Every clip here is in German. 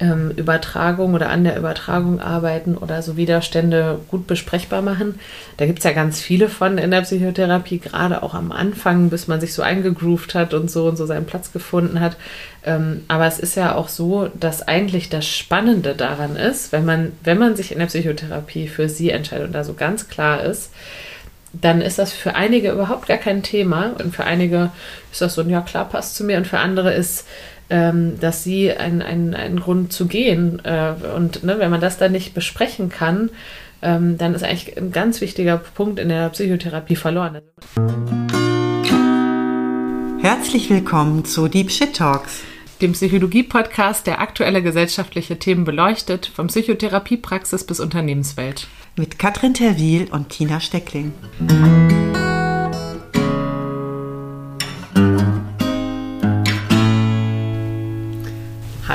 ähm, Übertragung oder an der Übertragung arbeiten oder so Widerstände gut besprechbar machen. Da gibt es ja ganz viele von in der Psychotherapie, gerade auch am Anfang, bis man sich so eingegroovt hat und so und so seinen Platz gefunden hat. Ähm, aber es ist ja auch so, dass eigentlich das Spannende daran ist, wenn man, wenn man sich in der Psychotherapie für sie entscheidet und da so ganz klar ist, dann ist das für einige überhaupt gar kein Thema. Und für einige ist das so, ja klar, passt zu mir. Und für andere ist, ähm, dass sie ein, ein, Grund zu gehen. Äh, und ne, wenn man das dann nicht besprechen kann, ähm, dann ist eigentlich ein ganz wichtiger Punkt in der Psychotherapie verloren. Herzlich willkommen zu Deep Shit Talks, dem Psychologie-Podcast, der aktuelle gesellschaftliche Themen beleuchtet, vom Psychotherapiepraxis bis Unternehmenswelt. Mit Katrin Terwil und Tina Steckling.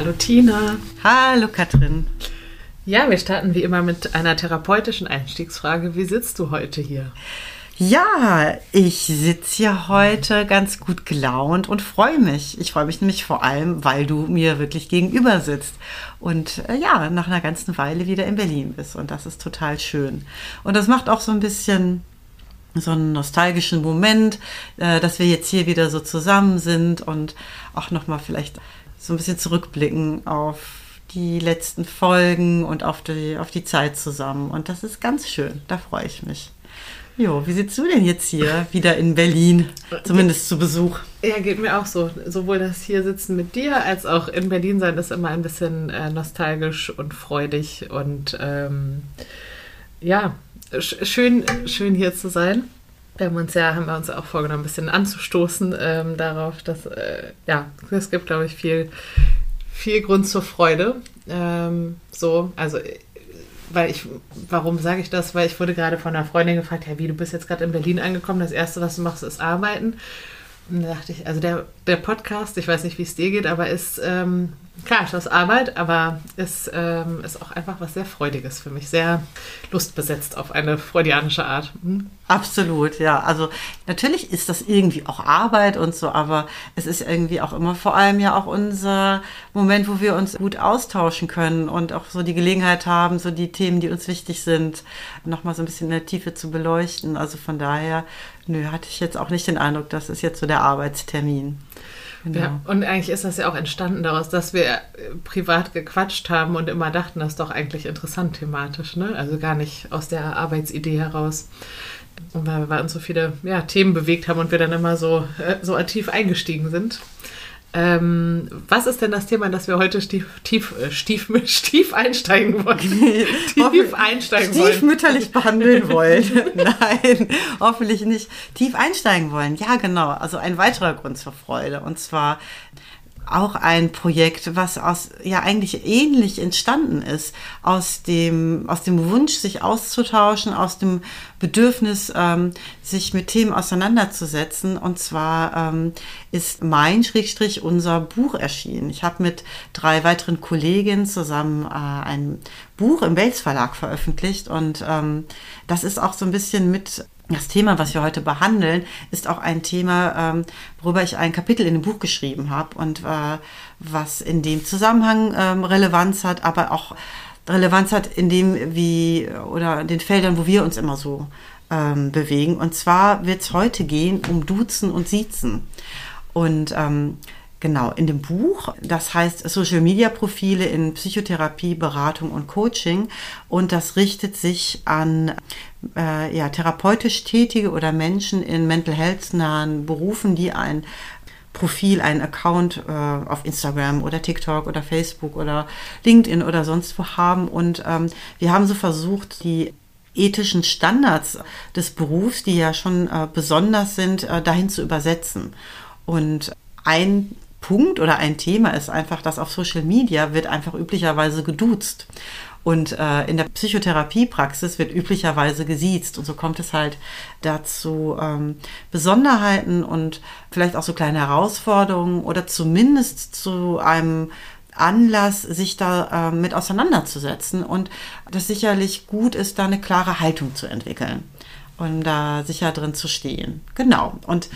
Hallo Tina. Hallo Katrin. Ja, wir starten wie immer mit einer therapeutischen Einstiegsfrage. Wie sitzt du heute hier? Ja, ich sitze hier heute ganz gut gelaunt und freue mich. Ich freue mich nämlich vor allem, weil du mir wirklich gegenüber sitzt und äh, ja, nach einer ganzen Weile wieder in Berlin bist. Und das ist total schön. Und das macht auch so ein bisschen so einen nostalgischen Moment, äh, dass wir jetzt hier wieder so zusammen sind und auch nochmal vielleicht so ein bisschen zurückblicken auf die letzten Folgen und auf die, auf die Zeit zusammen. Und das ist ganz schön. Da freue ich mich. Jo, wie sitzt du denn jetzt hier wieder in Berlin, zumindest zu Besuch? Ja, geht mir auch so. Sowohl das hier sitzen mit dir als auch in Berlin sein ist immer ein bisschen äh, nostalgisch und freudig und ähm, ja, sch schön, schön hier zu sein. Wir haben uns ja, haben wir uns auch vorgenommen, ein bisschen anzustoßen ähm, darauf, dass äh, ja, es gibt, glaube ich, viel, viel Grund zur Freude. Ähm, so, also weil ich, warum sage ich das? Weil ich wurde gerade von einer Freundin gefragt, ja, wie, du bist jetzt gerade in Berlin angekommen, das Erste, was du machst, ist arbeiten. Und da dachte ich, also der, der Podcast, ich weiß nicht, wie es dir geht, aber ist, ähm, klar, das ist Arbeit, aber es ähm, ist auch einfach was sehr Freudiges für mich, sehr lustbesetzt auf eine freudianische Art. Hm? Absolut, ja. Also natürlich ist das irgendwie auch Arbeit und so, aber es ist irgendwie auch immer vor allem ja auch unser Moment, wo wir uns gut austauschen können und auch so die Gelegenheit haben, so die Themen, die uns wichtig sind, nochmal so ein bisschen in der Tiefe zu beleuchten. Also von daher, nö, hatte ich jetzt auch nicht den Eindruck, das ist jetzt so der Arbeitstermin. Genau. Ja, und eigentlich ist das ja auch entstanden daraus, dass wir äh, privat gequatscht haben und immer dachten, das ist doch eigentlich interessant thematisch, ne? Also gar nicht aus der Arbeitsidee heraus. Und weil wir uns so viele ja, Themen bewegt haben und wir dann immer so, äh, so tief eingestiegen sind. Ähm, was ist denn das Thema, das wir heute stief, tief, äh, stief, stief einsteigen wollen? tief einsteigen wollen. Stiefmütterlich behandeln wollen. Nein, hoffentlich nicht. Tief einsteigen wollen. Ja, genau. Also ein weiterer Grund zur Freude. Und zwar auch ein Projekt, was aus ja eigentlich ähnlich entstanden ist, aus dem aus dem Wunsch, sich auszutauschen, aus dem Bedürfnis, ähm, sich mit Themen auseinanderzusetzen. Und zwar ähm, ist mein Schrägstrich unser Buch erschienen. Ich habe mit drei weiteren Kolleginnen zusammen äh, ein Buch im Wels Verlag veröffentlicht und ähm, das ist auch so ein bisschen mit das Thema, was wir heute behandeln, ist auch ein Thema, ähm, worüber ich ein Kapitel in dem Buch geschrieben habe und äh, was in dem Zusammenhang ähm, Relevanz hat, aber auch Relevanz hat in dem, wie oder den Feldern, wo wir uns immer so ähm, bewegen. Und zwar wird es heute gehen um Duzen und Siezen. Und Genau, in dem Buch, das heißt Social Media Profile in Psychotherapie, Beratung und Coaching. Und das richtet sich an äh, ja, therapeutisch Tätige oder Menschen in Mental Health nahen Berufen, die ein Profil, einen Account äh, auf Instagram oder TikTok oder Facebook oder LinkedIn oder sonst wo haben. Und ähm, wir haben so versucht, die ethischen Standards des Berufs, die ja schon äh, besonders sind, äh, dahin zu übersetzen. Und ein Punkt oder ein Thema ist einfach, dass auf Social Media wird einfach üblicherweise geduzt. Und äh, in der Psychotherapiepraxis wird üblicherweise gesiezt. Und so kommt es halt dazu ähm, Besonderheiten und vielleicht auch so kleine Herausforderungen oder zumindest zu einem Anlass, sich da äh, mit auseinanderzusetzen. Und das sicherlich gut ist, da eine klare Haltung zu entwickeln und da sicher drin zu stehen. Genau. Und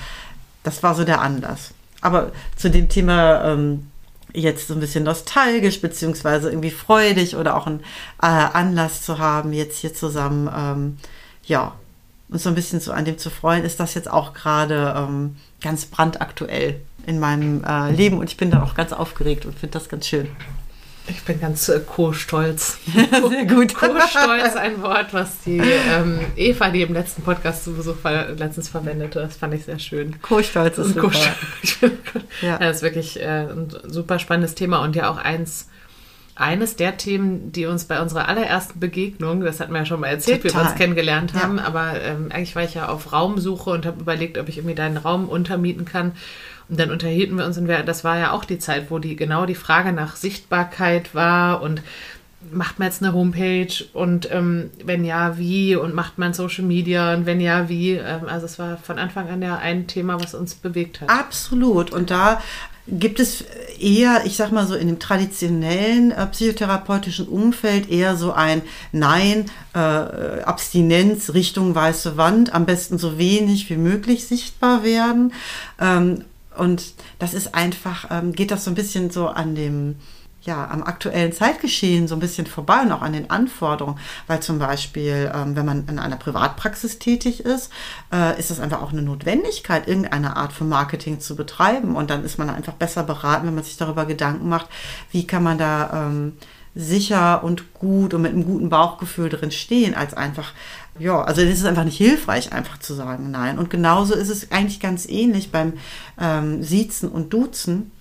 das war so der Anlass. Aber zu dem Thema ähm, jetzt so ein bisschen nostalgisch beziehungsweise irgendwie freudig oder auch einen äh, Anlass zu haben, jetzt hier zusammen, ähm, ja, uns so ein bisschen so an dem zu freuen, ist das jetzt auch gerade ähm, ganz brandaktuell in meinem äh, Leben und ich bin da auch ganz aufgeregt und finde das ganz schön. Ich bin ganz äh, co-stolz. Sehr gut. Co-stolz, ein Wort, was die ähm, Eva, die im letzten Podcast zu Besuch war, letztens verwendete. Das fand ich sehr schön. Co-stolz ist super. ja. Das ist wirklich äh, ein super spannendes Thema und ja auch eins, eines der Themen, die uns bei unserer allerersten Begegnung, das hatten wir ja schon mal erzählt, Total. wie wir uns kennengelernt haben, ja. aber ähm, eigentlich war ich ja auf Raumsuche und habe überlegt, ob ich irgendwie deinen Raum untermieten kann. Und dann unterhielten wir uns und wir, das war ja auch die Zeit, wo die genau die Frage nach Sichtbarkeit war und macht man jetzt eine Homepage und ähm, wenn ja, wie und macht man Social Media und wenn ja, wie. Ähm, also es war von Anfang an ja ein Thema, was uns bewegt hat. Absolut. Und da gibt es eher, ich sag mal so, in dem traditionellen äh, psychotherapeutischen Umfeld eher so ein Nein, äh, Abstinenz Richtung weiße Wand, am besten so wenig wie möglich sichtbar werden. Ähm, und das ist einfach, ähm, geht das so ein bisschen so an dem, ja, am aktuellen Zeitgeschehen so ein bisschen vorbei und auch an den Anforderungen, weil zum Beispiel, ähm, wenn man in einer Privatpraxis tätig ist, äh, ist es einfach auch eine Notwendigkeit, irgendeine Art von Marketing zu betreiben. Und dann ist man einfach besser beraten, wenn man sich darüber Gedanken macht, wie kann man da ähm, sicher und gut und mit einem guten Bauchgefühl drin stehen, als einfach ja, also es ist einfach nicht hilfreich, einfach zu sagen Nein. Und genauso ist es eigentlich ganz ähnlich beim ähm, Siezen und Duzen.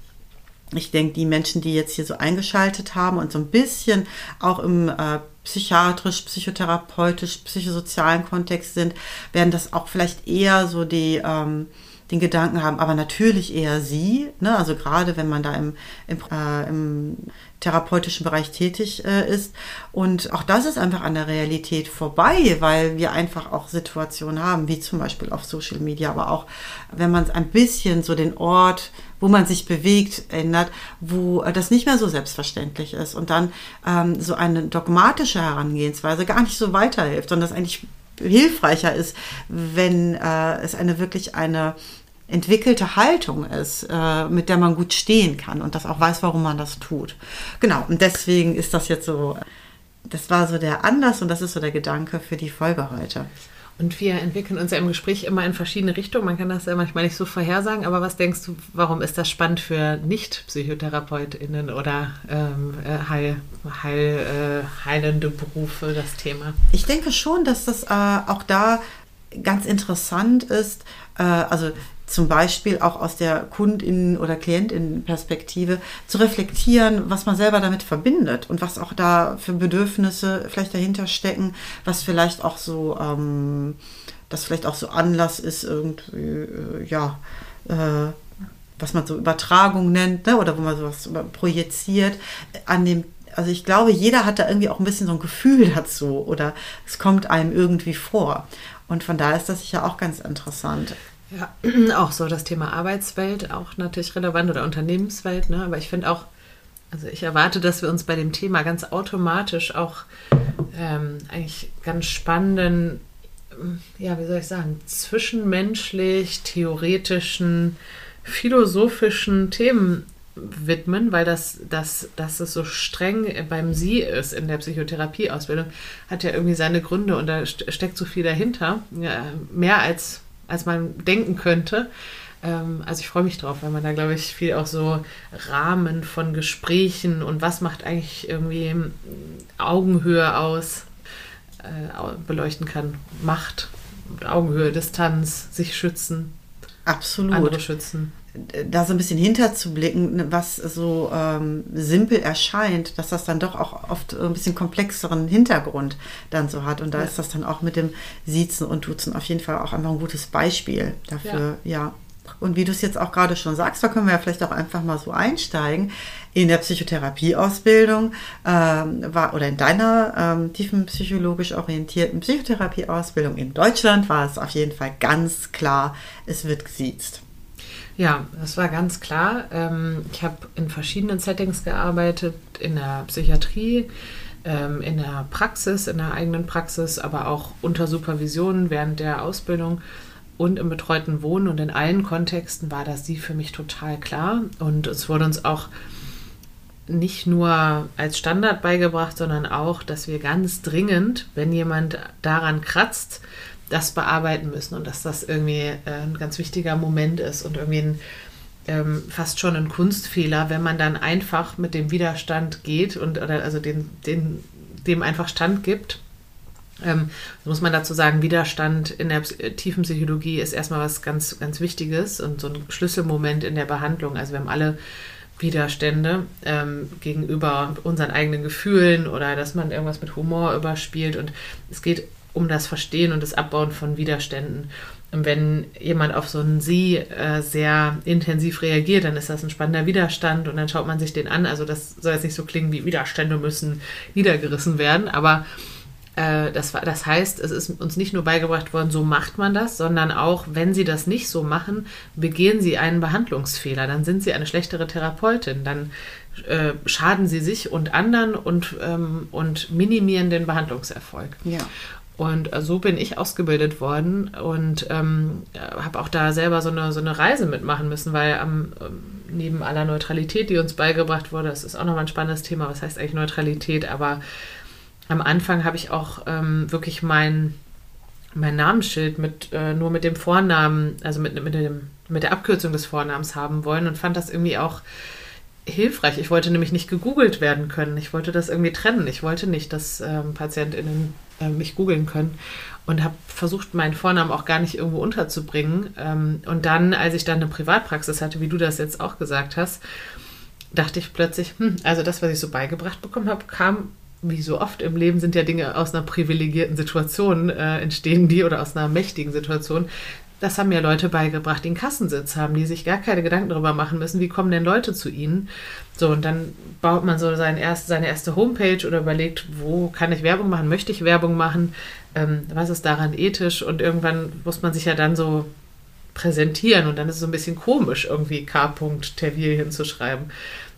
Ich denke, die Menschen, die jetzt hier so eingeschaltet haben und so ein bisschen auch im äh, psychiatrisch, psychotherapeutisch, psychosozialen Kontext sind, werden das auch vielleicht eher so die ähm, den Gedanken haben, aber natürlich eher sie, ne? also gerade wenn man da im, im, äh, im therapeutischen Bereich tätig äh, ist. Und auch das ist einfach an der Realität vorbei, weil wir einfach auch Situationen haben, wie zum Beispiel auf Social Media, aber auch wenn man ein bisschen so den Ort, wo man sich bewegt, ändert, wo das nicht mehr so selbstverständlich ist und dann ähm, so eine dogmatische Herangehensweise gar nicht so weiterhilft, sondern das eigentlich hilfreicher ist, wenn äh, es eine wirklich eine entwickelte Haltung ist, äh, mit der man gut stehen kann und das auch weiß, warum man das tut. Genau, und deswegen ist das jetzt so, das war so der Anlass und das ist so der Gedanke für die Folge heute. Und wir entwickeln uns ja im Gespräch immer in verschiedene Richtungen. Man kann das ja manchmal nicht so vorhersagen, aber was denkst du, warum ist das spannend für Nicht-PsychotherapeutInnen oder ähm, äh, heil, heil, äh, heilende Berufe, das Thema? Ich denke schon, dass das äh, auch da ganz interessant ist. Äh, also zum Beispiel auch aus der Kundin- oder Klientin-Perspektive zu reflektieren, was man selber damit verbindet und was auch da für Bedürfnisse vielleicht dahinter stecken, was vielleicht auch so, ähm, das vielleicht auch so Anlass ist, irgendwie, äh, ja, äh, was man so Übertragung nennt, ne? oder wo man sowas projiziert, an dem also ich glaube, jeder hat da irgendwie auch ein bisschen so ein Gefühl dazu oder es kommt einem irgendwie vor. Und von daher ist das sicher auch ganz interessant. Ja, auch so das Thema Arbeitswelt, auch natürlich relevant oder Unternehmenswelt, ne? aber ich finde auch, also ich erwarte, dass wir uns bei dem Thema ganz automatisch auch ähm, eigentlich ganz spannenden, ja, wie soll ich sagen, zwischenmenschlich, theoretischen, philosophischen Themen widmen, weil das, das, dass es so streng beim Sie ist in der Psychotherapieausbildung, hat ja irgendwie seine Gründe und da steckt so viel dahinter. Ja, mehr als als man denken könnte. Ähm, also ich freue mich drauf, weil man da, glaube ich, viel auch so Rahmen von Gesprächen und was macht eigentlich irgendwie Augenhöhe aus äh, beleuchten kann. Macht, Augenhöhe, Distanz, sich schützen. Absolut. Andere schützen da so ein bisschen hinterzublicken, was so ähm, simpel erscheint, dass das dann doch auch oft ein bisschen komplexeren Hintergrund dann so hat. Und da ja. ist das dann auch mit dem Siezen und Duzen auf jeden Fall auch einfach ein gutes Beispiel dafür, ja. ja. Und wie du es jetzt auch gerade schon sagst, da können wir ja vielleicht auch einfach mal so einsteigen. In der Psychotherapieausbildung ähm, war oder in deiner ähm, tiefen psychologisch orientierten Psychotherapieausbildung in Deutschland war es auf jeden Fall ganz klar, es wird gesiezt. Ja, das war ganz klar. Ähm, ich habe in verschiedenen Settings gearbeitet, in der Psychiatrie, ähm, in der Praxis, in der eigenen Praxis, aber auch unter Supervision während der Ausbildung und im betreuten Wohnen. Und in allen Kontexten war das sie für mich total klar. Und es wurde uns auch nicht nur als Standard beigebracht, sondern auch, dass wir ganz dringend, wenn jemand daran kratzt, das bearbeiten müssen und dass das irgendwie äh, ein ganz wichtiger Moment ist und irgendwie ein, ähm, fast schon ein Kunstfehler, wenn man dann einfach mit dem Widerstand geht und oder also den, den, dem einfach Stand gibt. Ähm, muss man dazu sagen, Widerstand in der tiefen Psychologie ist erstmal was ganz, ganz Wichtiges und so ein Schlüsselmoment in der Behandlung. Also wir haben alle Widerstände ähm, gegenüber unseren eigenen Gefühlen oder dass man irgendwas mit Humor überspielt. Und es geht um das Verstehen und das Abbauen von Widerständen. Und wenn jemand auf so einen Sie äh, sehr intensiv reagiert, dann ist das ein spannender Widerstand und dann schaut man sich den an. Also das soll jetzt nicht so klingen wie Widerstände müssen niedergerissen werden, aber äh, das, das heißt, es ist uns nicht nur beigebracht worden, so macht man das, sondern auch, wenn sie das nicht so machen, begehen sie einen Behandlungsfehler. Dann sind sie eine schlechtere Therapeutin. Dann äh, schaden sie sich und anderen und, ähm, und minimieren den Behandlungserfolg. Ja. Und äh, so bin ich ausgebildet worden und ähm, habe auch da selber so eine, so eine Reise mitmachen müssen, weil am, ähm, neben aller Neutralität, die uns beigebracht wurde, das ist auch nochmal ein spannendes Thema, was heißt eigentlich Neutralität, aber am Anfang habe ich auch ähm, wirklich mein, mein Namensschild mit, äh, nur mit dem Vornamen, also mit, mit, dem, mit der Abkürzung des Vornamens haben wollen und fand das irgendwie auch hilfreich. Ich wollte nämlich nicht gegoogelt werden können. Ich wollte das irgendwie trennen. Ich wollte nicht, dass ähm, PatientInnen äh, mich googeln können und habe versucht, meinen Vornamen auch gar nicht irgendwo unterzubringen. Ähm, und dann, als ich dann eine Privatpraxis hatte, wie du das jetzt auch gesagt hast, dachte ich plötzlich, hm, also das, was ich so beigebracht bekommen habe, kam wie so oft im Leben sind ja Dinge aus einer privilegierten Situation äh, entstehen die oder aus einer mächtigen Situation. Das haben ja Leute beigebracht, die einen Kassensitz haben, die sich gar keine Gedanken darüber machen müssen, wie kommen denn Leute zu ihnen. So, und dann baut man so sein erst, seine erste Homepage oder überlegt, wo kann ich Werbung machen, möchte ich Werbung machen, ähm, was ist daran ethisch und irgendwann muss man sich ja dann so präsentieren und dann ist es so ein bisschen komisch, irgendwie K. Tervil hinzuschreiben.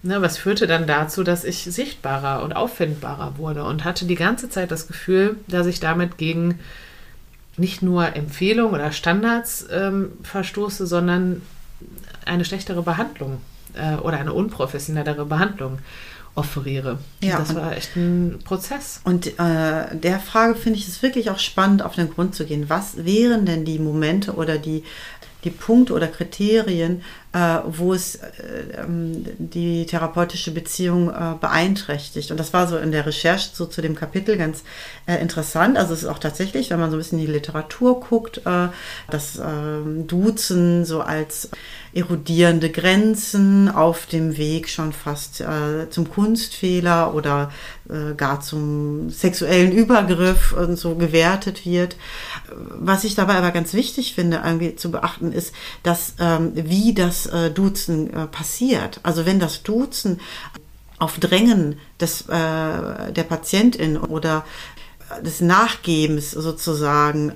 Ne, was führte dann dazu, dass ich sichtbarer und auffindbarer wurde und hatte die ganze Zeit das Gefühl, dass ich damit gegen nicht nur Empfehlungen oder Standards ähm, verstoße, sondern eine schlechtere Behandlung äh, oder eine unprofessionellere Behandlung offeriere. Ja, das war echt ein Prozess. Und äh, der Frage finde ich es wirklich auch spannend, auf den Grund zu gehen. Was wären denn die Momente oder die, die Punkte oder Kriterien, äh, wo es äh, ähm, die therapeutische Beziehung äh, beeinträchtigt. Und das war so in der Recherche so zu dem Kapitel ganz äh, interessant. Also es ist auch tatsächlich, wenn man so ein bisschen in die Literatur guckt, äh, das ähm, Duzen so als erodierende Grenzen auf dem Weg schon fast äh, zum Kunstfehler oder gar zum sexuellen Übergriff und so gewertet wird. Was ich dabei aber ganz wichtig finde, zu beachten, ist, dass ähm, wie das äh, Duzen äh, passiert. Also wenn das Duzen auf Drängen des, äh, der Patientin oder des Nachgebens sozusagen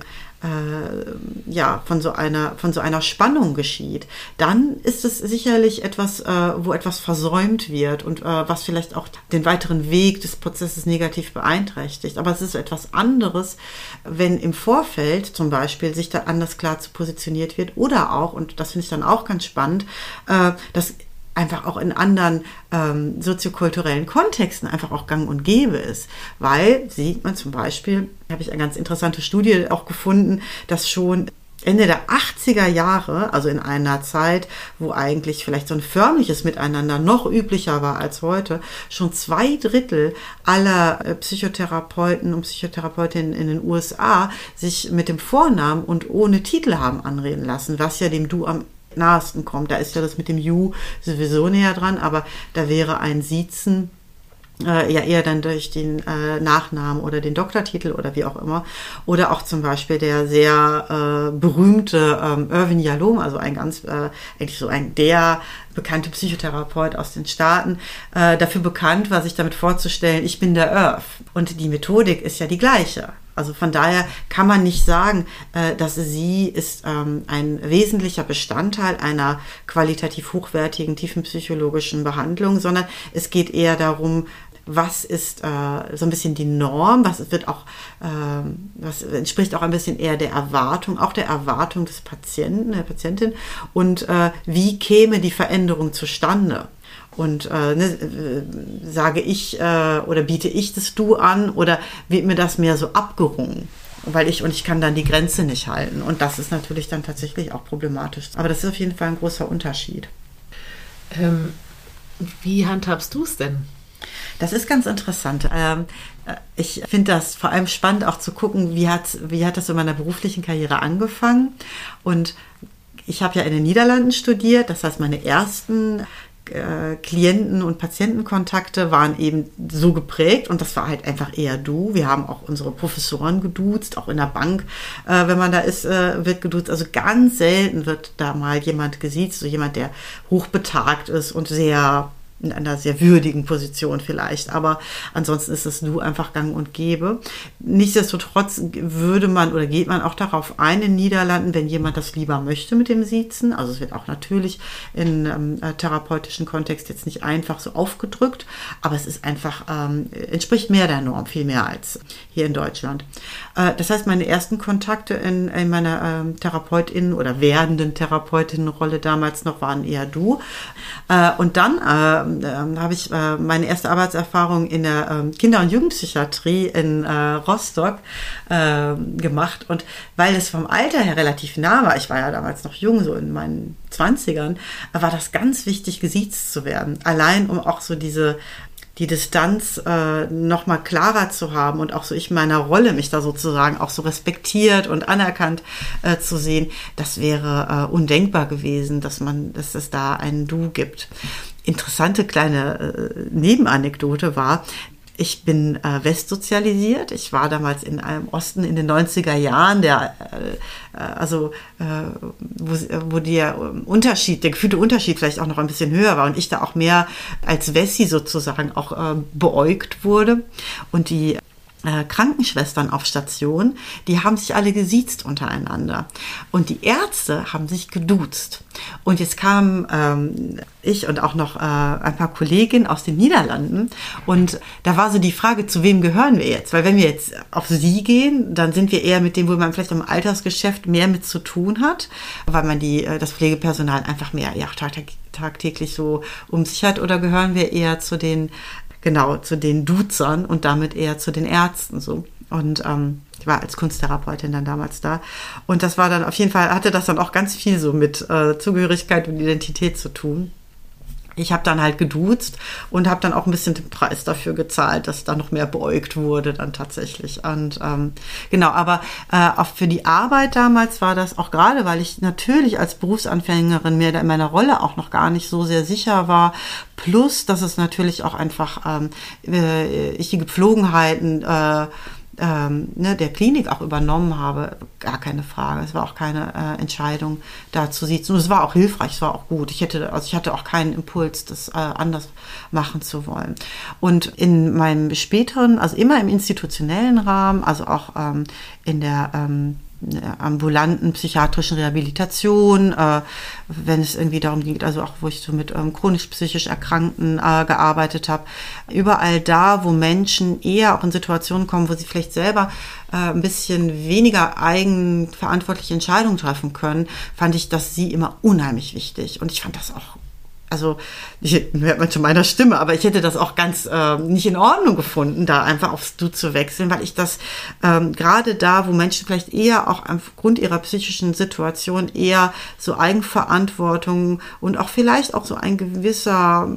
ja, von so einer, von so einer Spannung geschieht, dann ist es sicherlich etwas, äh, wo etwas versäumt wird und äh, was vielleicht auch den weiteren Weg des Prozesses negativ beeinträchtigt. Aber es ist etwas anderes, wenn im Vorfeld zum Beispiel sich da anders klar zu positioniert wird oder auch, und das finde ich dann auch ganz spannend, äh, dass einfach auch in anderen ähm, soziokulturellen Kontexten einfach auch gang und gäbe ist. Weil sieht man zum Beispiel, habe ich eine ganz interessante Studie auch gefunden, dass schon Ende der 80er Jahre, also in einer Zeit, wo eigentlich vielleicht so ein förmliches Miteinander noch üblicher war als heute, schon zwei Drittel aller äh, Psychotherapeuten und Psychotherapeutinnen in den USA sich mit dem Vornamen und ohne Titel haben anreden lassen, was ja dem Du am nahesten kommt. Da ist ja das mit dem You sowieso näher dran, aber da wäre ein Siezen äh, ja eher dann durch den äh, Nachnamen oder den Doktortitel oder wie auch immer. Oder auch zum Beispiel der sehr äh, berühmte ähm, Irvin Yalom, also ein ganz, äh, eigentlich so ein der bekannte Psychotherapeut aus den Staaten, äh, dafür bekannt war, sich damit vorzustellen, ich bin der Earth. Und die Methodik ist ja die gleiche. Also von daher kann man nicht sagen, äh, dass sie ist ähm, ein wesentlicher Bestandteil einer qualitativ hochwertigen tiefenpsychologischen Behandlung, sondern es geht eher darum, was ist äh, so ein bisschen die Norm, was wird auch, äh, was entspricht auch ein bisschen eher der Erwartung, auch der Erwartung des Patienten, der Patientin und äh, wie käme die Veränderung zustande. Und äh, ne, äh, sage ich äh, oder biete ich das Du an oder wird mir das mehr so abgerungen? Weil ich und ich kann dann die Grenze nicht halten. Und das ist natürlich dann tatsächlich auch problematisch. Aber das ist auf jeden Fall ein großer Unterschied. Ähm, wie handhabst du es denn? Das ist ganz interessant. Ähm, äh, ich finde das vor allem spannend auch zu gucken, wie hat, wie hat das in meiner beruflichen Karriere angefangen. Und ich habe ja in den Niederlanden studiert, das heißt, meine ersten äh, Klienten- und Patientenkontakte waren eben so geprägt und das war halt einfach eher du. Wir haben auch unsere Professoren geduzt, auch in der Bank, äh, wenn man da ist, äh, wird geduzt. Also ganz selten wird da mal jemand gesiezt, so jemand, der hochbetagt ist und sehr in einer sehr würdigen Position vielleicht. Aber ansonsten ist es du einfach gang und gäbe. Nichtsdestotrotz würde man oder geht man auch darauf ein in Niederlanden, wenn jemand das lieber möchte mit dem Siezen. Also es wird auch natürlich in ähm, äh, therapeutischen Kontext jetzt nicht einfach so aufgedrückt, aber es ist einfach, ähm, entspricht mehr der Norm, viel mehr als hier in Deutschland. Äh, das heißt, meine ersten Kontakte in, in meiner ähm, Therapeutin oder werdenden Therapeutinnenrolle damals noch waren eher du. Äh, und dann äh, äh, habe ich äh, meine erste Arbeitserfahrung in der äh, Kinder- und Jugendpsychiatrie in äh, Rostock ähm, gemacht. Und weil es vom Alter her relativ nah war, ich war ja damals noch jung, so in meinen 20ern, war das ganz wichtig, gesiezt zu werden. Allein um auch so diese die Distanz äh, noch mal klarer zu haben und auch so ich meiner Rolle mich da sozusagen auch so respektiert und anerkannt äh, zu sehen, das wäre äh, undenkbar gewesen, dass man, dass es da ein Du gibt interessante kleine äh, Nebenanekdote war, ich bin äh, westsozialisiert. Ich war damals in einem Osten in den 90er Jahren, der äh, äh, also äh, wo, wo der Unterschied, der gefühlte Unterschied vielleicht auch noch ein bisschen höher war und ich da auch mehr als Wessi sozusagen auch äh, beäugt wurde. Und die äh, Krankenschwestern auf Station, die haben sich alle gesiezt untereinander. Und die Ärzte haben sich geduzt. Und jetzt kamen ähm, ich und auch noch äh, ein paar Kolleginnen aus den Niederlanden. Und da war so die Frage, zu wem gehören wir jetzt? Weil wenn wir jetzt auf sie gehen, dann sind wir eher mit dem, wo man vielleicht im Altersgeschäft mehr mit zu tun hat, weil man die, äh, das Pflegepersonal einfach mehr ja, tagtäglich so um sich hat. Oder gehören wir eher zu den genau zu den Duzern und damit eher zu den Ärzten so. Und ähm, ich war als Kunsttherapeutin dann damals da. Und das war dann auf jeden Fall, hatte das dann auch ganz viel so mit äh, Zugehörigkeit und Identität zu tun ich habe dann halt geduzt und habe dann auch ein bisschen den Preis dafür gezahlt, dass da noch mehr beäugt wurde dann tatsächlich. Und ähm, genau, aber äh, auch für die Arbeit damals war das auch gerade, weil ich natürlich als Berufsanfängerin mir in meiner Rolle auch noch gar nicht so sehr sicher war. Plus, dass es natürlich auch einfach ähm, äh, ich die Gepflogenheiten äh, ähm, ne, der Klinik auch übernommen habe, gar keine Frage. Es war auch keine äh, Entscheidung, da zu sitzen. Und es war auch hilfreich, es war auch gut. Ich hätte, also ich hatte auch keinen Impuls, das äh, anders machen zu wollen. Und in meinem späteren, also immer im institutionellen Rahmen, also auch ähm, in der ähm, ambulanten psychiatrischen Rehabilitation, äh, wenn es irgendwie darum geht, also auch wo ich so mit ähm, chronisch psychisch Erkrankten äh, gearbeitet habe, überall da, wo Menschen eher auch in Situationen kommen, wo sie vielleicht selber äh, ein bisschen weniger eigenverantwortliche Entscheidungen treffen können, fand ich das sie immer unheimlich wichtig. Und ich fand das auch also ich hört man zu meiner Stimme, aber ich hätte das auch ganz äh, nicht in Ordnung gefunden, da einfach aufs Du zu wechseln, weil ich das ähm, gerade da, wo Menschen vielleicht eher auch aufgrund ihrer psychischen Situation eher so Eigenverantwortung und auch vielleicht auch so ein gewisser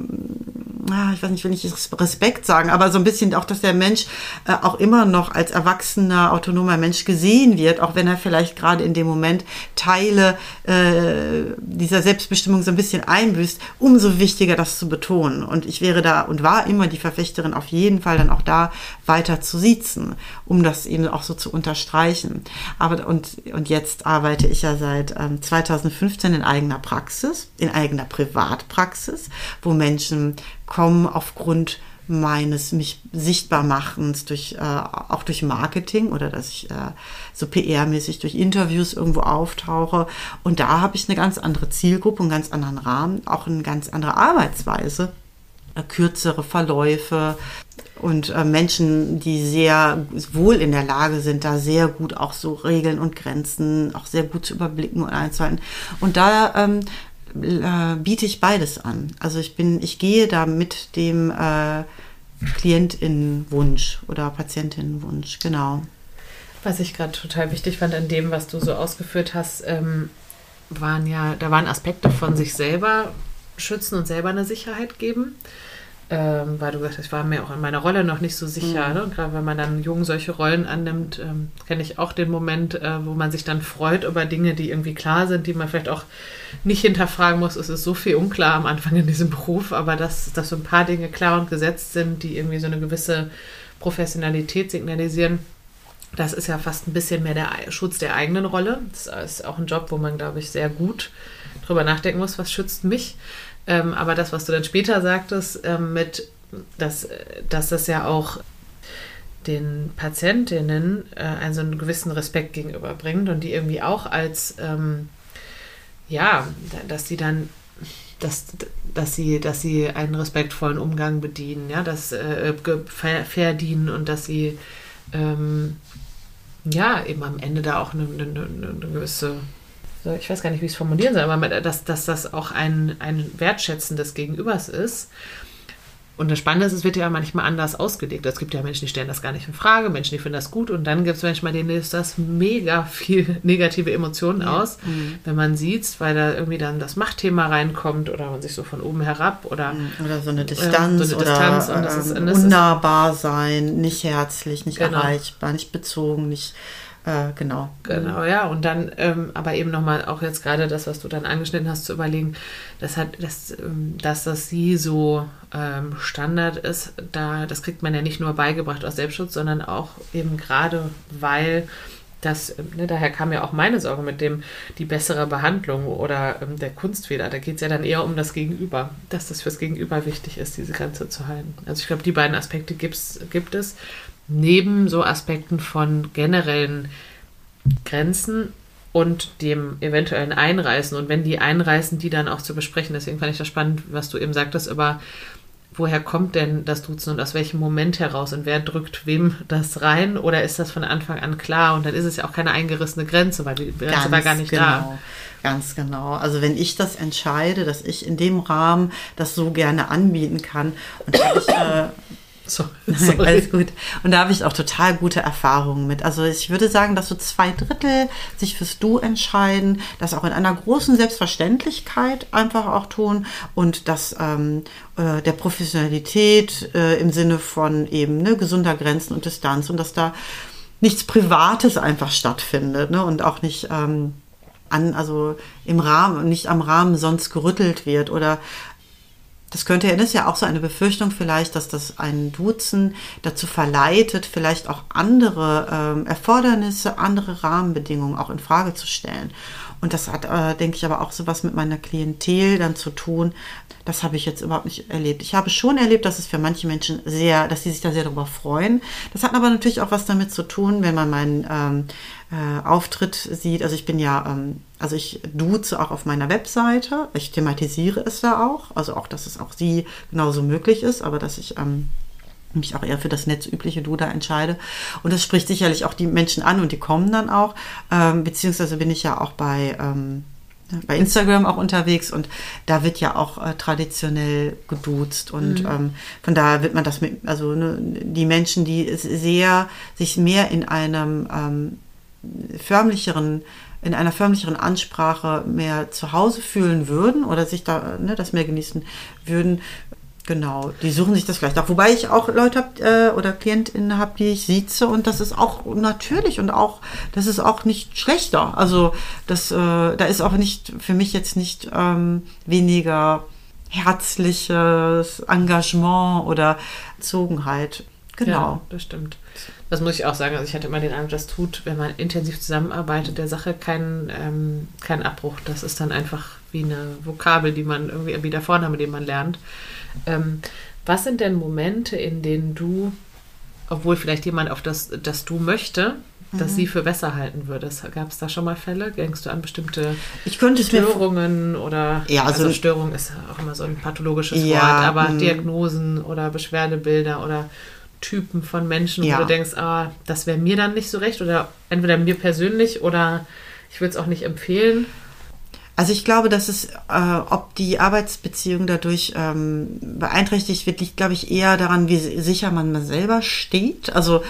ah, ich weiß nicht, will ich Respekt sagen, aber so ein bisschen auch, dass der Mensch äh, auch immer noch als erwachsener, autonomer Mensch gesehen wird, auch wenn er vielleicht gerade in dem Moment Teile äh, dieser Selbstbestimmung so ein bisschen einbüßt, umso wichtiger, das zu betonen. Und ich wäre da und war immer die Verfechterin, auf jeden Fall dann auch da weiter zu siezen, um das eben auch so zu unterstreichen. Aber und, und jetzt arbeite ich ja seit ähm, 2015 in eigener Praxis, in eigener Privatpraxis, wo Menschen kommen aufgrund meines mich sichtbar machens durch äh, auch durch Marketing oder dass ich äh, so PR-mäßig durch Interviews irgendwo auftauche. Und da habe ich eine ganz andere Zielgruppe, einen ganz anderen Rahmen, auch eine ganz andere Arbeitsweise, äh, kürzere Verläufe und äh, Menschen, die sehr wohl in der Lage sind, da sehr gut auch so Regeln und Grenzen auch sehr gut zu überblicken und einzuhalten. Und da ähm, äh, biete ich beides an. Also ich bin, ich gehe da mit dem äh, Klientinnenwunsch oder Patientinnenwunsch, genau. Was ich gerade total wichtig fand an dem, was du so ausgeführt hast, ähm, waren ja, da waren Aspekte von sich selber schützen und selber eine Sicherheit geben ähm, weil du gesagt hast, ich war mir auch in meiner Rolle noch nicht so sicher. Mhm. Ne? Und gerade wenn man dann jung solche Rollen annimmt, ähm, kenne ich auch den Moment, äh, wo man sich dann freut über Dinge, die irgendwie klar sind, die man vielleicht auch nicht hinterfragen muss. Es ist so viel unklar am Anfang in diesem Beruf, aber dass, dass so ein paar Dinge klar und gesetzt sind, die irgendwie so eine gewisse Professionalität signalisieren. Das ist ja fast ein bisschen mehr der Schutz der eigenen Rolle. Das ist auch ein Job, wo man, glaube ich, sehr gut drüber nachdenken muss, was schützt mich. Ähm, aber das, was du dann später sagtest, ähm, mit, dass, dass das ja auch den Patientinnen äh, einen so einen gewissen Respekt gegenüberbringt und die irgendwie auch als, ähm, ja, dass sie dann, dass, dass, sie, dass sie einen respektvollen Umgang bedienen, ja, dass äh, verdienen und dass sie, ähm, ja, eben am Ende da auch eine, eine, eine gewisse ich weiß gar nicht, wie ich es formulieren soll, aber dass, dass das auch ein, ein Wertschätzen des Gegenübers ist. Und das Spannende ist, es wird ja manchmal anders ausgelegt. Es gibt ja Menschen, die stellen das gar nicht in Frage, Menschen, die finden das gut. Und dann gibt es manchmal, denen löst das mega viel negative Emotionen ja. aus, mhm. wenn man sieht, weil da irgendwie dann das Machtthema reinkommt oder man sich so von oben herab oder. Mhm. Oder so eine Distanz, äh, so eine Distanz oder und das ist, ähm, unnahbar sein, nicht herzlich, nicht genau. erreichbar, nicht bezogen, nicht äh, genau. Genau, ja. Und dann ähm, aber eben nochmal auch jetzt gerade das, was du dann angeschnitten hast, zu überlegen, dass, hat, dass, ähm, dass das sie so ähm, Standard ist, da, das kriegt man ja nicht nur beigebracht aus Selbstschutz, sondern auch eben gerade, weil das, ne, daher kam ja auch meine Sorge mit dem, die bessere Behandlung oder ähm, der Kunstfehler. Da geht es ja dann eher um das Gegenüber, dass das fürs Gegenüber wichtig ist, diese Grenze zu halten. Also ich glaube, die beiden Aspekte gibt's, gibt es neben so Aspekten von generellen Grenzen und dem eventuellen Einreißen. Und wenn die einreißen, die dann auch zu besprechen. Deswegen fand ich das spannend, was du eben sagtest, über woher kommt denn das Duzen und aus welchem Moment heraus und wer drückt wem das rein oder ist das von Anfang an klar und dann ist es ja auch keine eingerissene Grenze, weil die Grenze Ganz war gar nicht genau. da. Ganz genau. Also wenn ich das entscheide, dass ich in dem Rahmen das so gerne anbieten kann und ich äh, so, sorry. Alles gut. Und da habe ich auch total gute Erfahrungen mit. Also ich würde sagen, dass so zwei Drittel sich fürs Du entscheiden, das auch in einer großen Selbstverständlichkeit einfach auch tun und das ähm, äh, der Professionalität äh, im Sinne von eben ne, gesunder Grenzen und Distanz und dass da nichts Privates einfach stattfindet ne, und auch nicht ähm, an, also im Rahmen, nicht am Rahmen sonst gerüttelt wird oder das könnte ja, das ist ja auch so eine Befürchtung vielleicht, dass das ein Duzen dazu verleitet, vielleicht auch andere ähm, Erfordernisse, andere Rahmenbedingungen auch in Frage zu stellen. Und das hat, äh, denke ich, aber auch so was mit meiner Klientel dann zu tun. Das habe ich jetzt überhaupt nicht erlebt. Ich habe schon erlebt, dass es für manche Menschen sehr, dass sie sich da sehr darüber freuen. Das hat aber natürlich auch was damit zu tun, wenn man meinen ähm, äh, Auftritt sieht. Also ich bin ja, ähm, also ich duze auch auf meiner Webseite. Ich thematisiere es da auch. Also auch, dass es auch sie genauso möglich ist, aber dass ich ähm, mich auch eher für das netzübliche Du da entscheide. Und das spricht sicherlich auch die Menschen an und die kommen dann auch. Ähm, beziehungsweise bin ich ja auch bei, ähm, bei Instagram auch unterwegs und da wird ja auch äh, traditionell geduzt und mhm. ähm, von daher wird man das mit, also ne, die Menschen, die sehr, sich mehr in einem ähm, förmlicheren in einer förmlicheren Ansprache mehr zu Hause fühlen würden oder sich da ne, das mehr genießen würden, Genau, die suchen sich das vielleicht auch. Wobei ich auch Leute habe äh, oder KlientInnen habe, die ich sieze und das ist auch natürlich und auch, das ist auch nicht schlechter. Also das, äh, da ist auch nicht, für mich jetzt nicht ähm, weniger herzliches Engagement oder Zogenheit. Genau. Ja, das stimmt. Das muss ich auch sagen. Also ich hatte immer den Eindruck, das tut, wenn man intensiv zusammenarbeitet, der Sache keinen ähm, kein Abbruch. Das ist dann einfach wie eine Vokabel, die man irgendwie, wie der Vorname, den man lernt. Ähm, was sind denn Momente, in denen du, obwohl vielleicht jemand auf das, das du möchte, dass mhm. sie für besser halten würdest. Gab es da schon mal Fälle? Denkst du an bestimmte Störungen oder ja, also, also, Störung ist auch immer so ein pathologisches ja, Wort, aber mh. Diagnosen oder Beschwerdebilder oder Typen von Menschen, ja. wo du denkst, ah, das wäre mir dann nicht so recht oder entweder mir persönlich oder ich würde es auch nicht empfehlen. Also ich glaube, dass es, äh, ob die Arbeitsbeziehung dadurch ähm, beeinträchtigt wird, liegt, glaube ich, eher daran, wie sicher man mal selber steht. Also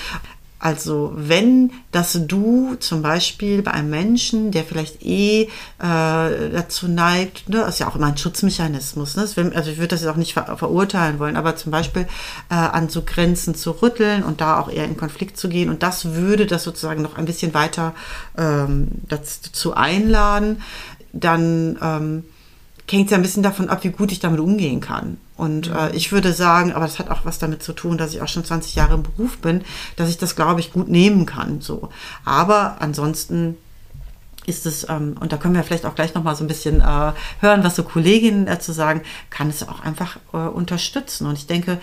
also wenn das Du zum Beispiel bei einem Menschen, der vielleicht eh äh, dazu neigt, ne, ist ja auch immer ein Schutzmechanismus, ne? Will, also ich würde das jetzt auch nicht ver verurteilen wollen, aber zum Beispiel äh, an so Grenzen zu rütteln und da auch eher in Konflikt zu gehen und das würde das sozusagen noch ein bisschen weiter ähm, dazu einladen, dann ähm, hängt es ja ein bisschen davon ab, wie gut ich damit umgehen kann. Und mhm. äh, ich würde sagen, aber das hat auch was damit zu tun, dass ich auch schon 20 Jahre im Beruf bin, dass ich das, glaube ich, gut nehmen kann. So. Aber ansonsten ist es, ähm, und da können wir vielleicht auch gleich nochmal so ein bisschen äh, hören, was so Kolleginnen dazu sagen, kann es auch einfach äh, unterstützen. Und ich denke,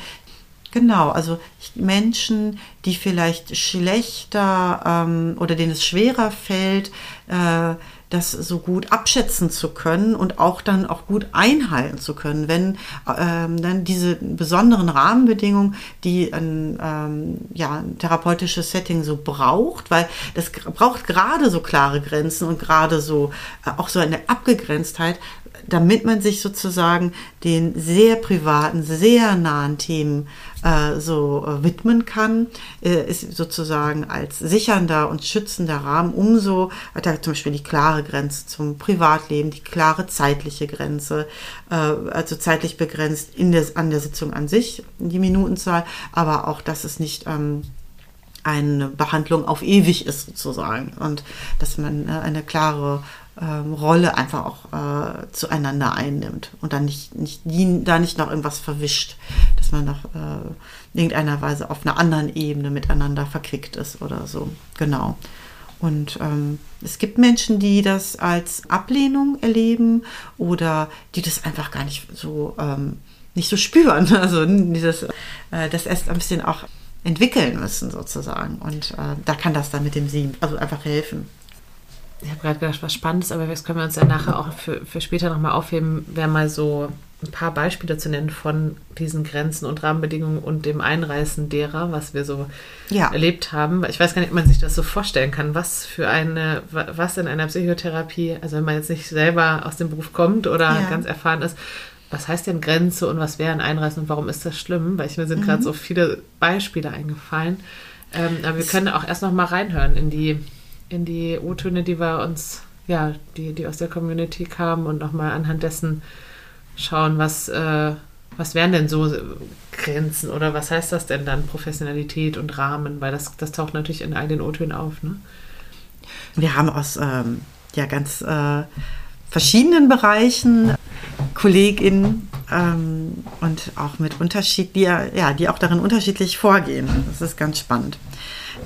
Genau, also Menschen, die vielleicht schlechter ähm, oder denen es schwerer fällt, äh, das so gut abschätzen zu können und auch dann auch gut einhalten zu können, wenn ähm, dann diese besonderen Rahmenbedingungen, die ein, ähm, ja, ein therapeutisches Setting so braucht, weil das braucht gerade so klare Grenzen und gerade so äh, auch so eine Abgegrenztheit, damit man sich sozusagen den sehr privaten, sehr nahen Themen äh, so äh, widmen kann, äh, ist sozusagen als sichernder und schützender Rahmen umso, hat er zum Beispiel die klare Grenze zum Privatleben, die klare zeitliche Grenze, äh, also zeitlich begrenzt in der, an der Sitzung an sich, die Minutenzahl, aber auch, dass es nicht ähm, eine Behandlung auf ewig ist sozusagen und dass man äh, eine klare ähm, Rolle einfach auch äh, zueinander einnimmt und dann nicht, nicht die, da nicht noch irgendwas verwischt, dass man noch äh, in irgendeiner Weise auf einer anderen Ebene miteinander verquickt ist oder so. Genau. Und ähm, es gibt Menschen, die das als Ablehnung erleben oder die das einfach gar nicht so ähm, nicht so spüren. Also dieses, äh, das erst ein bisschen auch entwickeln müssen sozusagen. Und äh, da kann das dann mit dem Sieben also einfach helfen ich habe gerade gedacht, was Spannendes, aber das können wir uns ja nachher auch für, für später nochmal aufheben, wäre mal so ein paar Beispiele zu nennen von diesen Grenzen und Rahmenbedingungen und dem Einreißen derer, was wir so ja. erlebt haben. Ich weiß gar nicht, ob man sich das so vorstellen kann, was für eine, was in einer Psychotherapie, also wenn man jetzt nicht selber aus dem Beruf kommt oder ja. ganz erfahren ist, was heißt denn Grenze und was wäre ein Einreißen und warum ist das schlimm? Weil ich, mir sind mhm. gerade so viele Beispiele eingefallen. Ähm, aber wir können auch erst noch mal reinhören in die in die O-Töne, die wir uns, ja, die, die aus der Community kamen und nochmal anhand dessen schauen, was, äh, was wären denn so Grenzen oder was heißt das denn dann, Professionalität und Rahmen, weil das, das taucht natürlich in all den O-Tönen auf. Ne? Wir haben aus ähm, ja, ganz äh, verschiedenen Bereichen KollegInnen ähm, und auch mit Unterschied, die, ja, die auch darin unterschiedlich vorgehen. Das ist ganz spannend.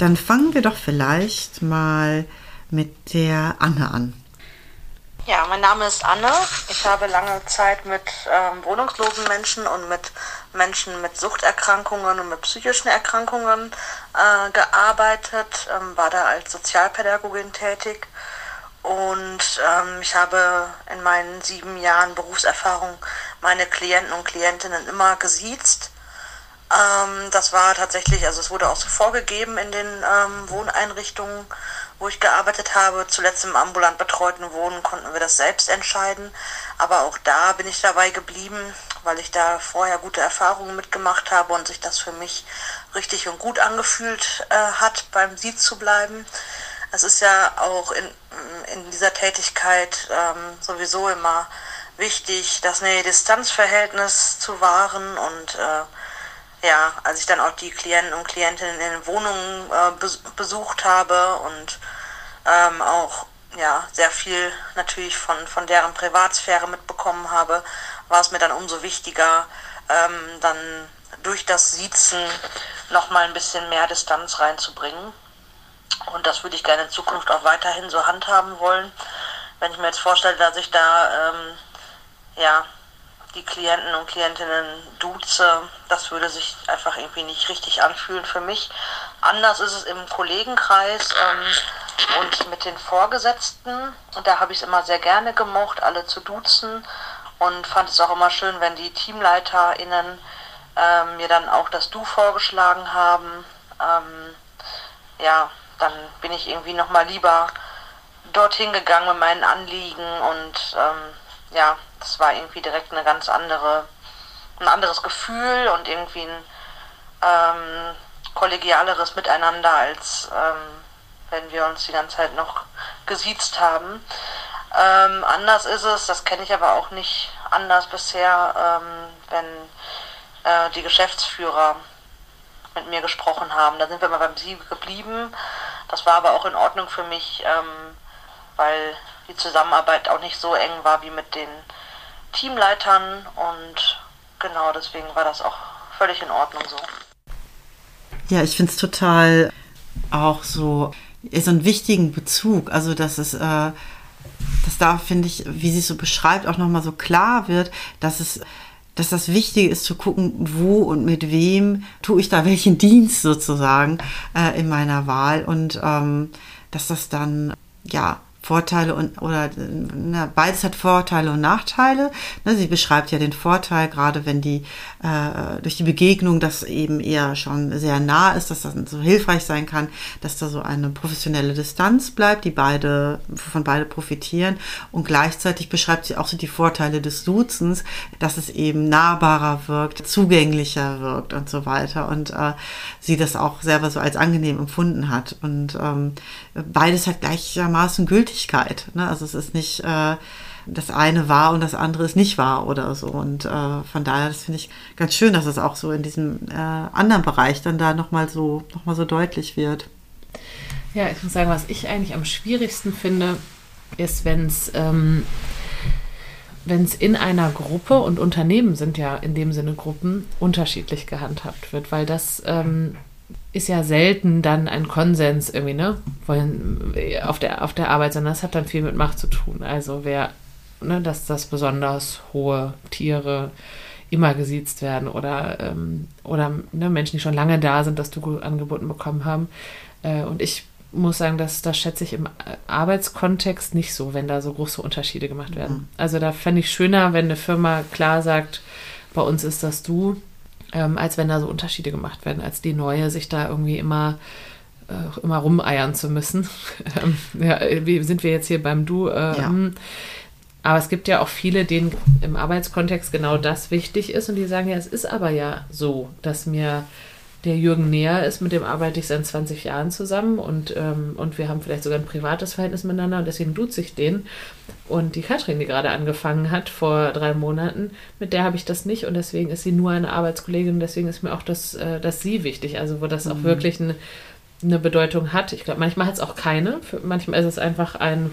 Dann fangen wir doch vielleicht mal mit der Anne an. Ja, mein Name ist Anne. Ich habe lange Zeit mit ähm, wohnungslosen Menschen und mit Menschen mit Suchterkrankungen und mit psychischen Erkrankungen äh, gearbeitet, ähm, war da als Sozialpädagogin tätig und ähm, ich habe in meinen sieben Jahren Berufserfahrung meine Klienten und Klientinnen immer gesiezt ähm, das war tatsächlich, also es wurde auch so vorgegeben in den ähm, Wohneinrichtungen, wo ich gearbeitet habe. Zuletzt im ambulant betreuten Wohnen konnten wir das selbst entscheiden. Aber auch da bin ich dabei geblieben, weil ich da vorher gute Erfahrungen mitgemacht habe und sich das für mich richtig und gut angefühlt äh, hat, beim Sie zu bleiben. Es ist ja auch in, in dieser Tätigkeit ähm, sowieso immer wichtig, das Nähe-Distanz-Verhältnis zu wahren und äh, ja, als ich dann auch die Klienten und Klientinnen in den Wohnungen äh, besucht habe und ähm, auch ja, sehr viel natürlich von, von deren Privatsphäre mitbekommen habe, war es mir dann umso wichtiger, ähm, dann durch das Siezen nochmal ein bisschen mehr Distanz reinzubringen. Und das würde ich gerne in Zukunft auch weiterhin so handhaben wollen. Wenn ich mir jetzt vorstelle, dass ich da ähm, ja, die Klienten und Klientinnen duze, das würde sich einfach irgendwie nicht richtig anfühlen für mich. Anders ist es im Kollegenkreis ähm, und mit den Vorgesetzten. Und da habe ich es immer sehr gerne gemocht, alle zu duzen und fand es auch immer schön, wenn die TeamleiterInnen ähm, mir dann auch das Du vorgeschlagen haben. Ähm, ja, dann bin ich irgendwie nochmal lieber dorthin gegangen mit meinen Anliegen und ähm, ja, das war irgendwie direkt eine ganz andere, ein anderes Gefühl und irgendwie ein ähm, kollegialeres Miteinander, als ähm, wenn wir uns die ganze Zeit noch gesiezt haben. Ähm, anders ist es, das kenne ich aber auch nicht anders bisher, ähm, wenn äh, die Geschäftsführer mit mir gesprochen haben. Da sind wir mal beim Sie geblieben. Das war aber auch in Ordnung für mich, ähm, weil die Zusammenarbeit auch nicht so eng war wie mit den Teamleitern und genau deswegen war das auch völlig in Ordnung so. Ja, ich finde es total auch so, so einen wichtigen Bezug. Also, dass es, äh, dass da, finde ich, wie sie es so beschreibt, auch nochmal so klar wird, dass es dass das Wichtige ist zu gucken, wo und mit wem tue ich da welchen Dienst sozusagen äh, in meiner Wahl und ähm, dass das dann ja Vorteile und oder na, beides hat Vorteile und Nachteile. Ne, sie beschreibt ja den Vorteil, gerade wenn die äh, durch die Begegnung das eben eher schon sehr nah ist, dass das so hilfreich sein kann, dass da so eine professionelle Distanz bleibt, die beide von beide profitieren. Und gleichzeitig beschreibt sie auch so die Vorteile des Duzens, dass es eben nahbarer wirkt, zugänglicher wirkt und so weiter. Und äh, sie das auch selber so als angenehm empfunden hat. Und ähm, beides hat gleichermaßen Gültigkeit. Ne? Also es ist nicht äh, das eine wahr und das andere ist nicht wahr oder so. Und äh, von daher, das finde ich ganz schön, dass es auch so in diesem äh, anderen Bereich dann da nochmal so, noch so deutlich wird. Ja, ich muss sagen, was ich eigentlich am schwierigsten finde, ist, wenn es ähm, wenn es in einer Gruppe und Unternehmen sind ja in dem Sinne Gruppen unterschiedlich gehandhabt wird, weil das ähm, ist ja selten dann ein Konsens irgendwie, ne? Wollen auf der, auf der Arbeit, sondern das hat dann viel mit Macht zu tun. Also wer, ne, dass das besonders hohe Tiere immer gesiezt werden oder, ähm, oder ne, Menschen, die schon lange da sind, dass du angeboten bekommen haben. Äh, und ich muss sagen, dass das schätze ich im Arbeitskontext nicht so, wenn da so große Unterschiede gemacht werden. Mhm. Also da fände ich schöner, wenn eine Firma klar sagt, bei uns ist das du ähm, als wenn da so Unterschiede gemacht werden, als die neue sich da irgendwie immer äh, immer rumeiern zu müssen. ähm, ja, wie sind wir jetzt hier beim Du? Äh, ja. Aber es gibt ja auch viele, denen im Arbeitskontext genau das wichtig ist und die sagen, ja, es ist aber ja so, dass mir der Jürgen näher ist, mit dem arbeite ich seit 20 Jahren zusammen und, ähm, und wir haben vielleicht sogar ein privates Verhältnis miteinander und deswegen tut sich den. Und die Katrin, die gerade angefangen hat vor drei Monaten, mit der habe ich das nicht und deswegen ist sie nur eine Arbeitskollegin und deswegen ist mir auch das, äh, das Sie wichtig, also wo das mhm. auch wirklich eine, eine Bedeutung hat. Ich glaube, manchmal hat es auch keine, Für, manchmal ist es einfach ein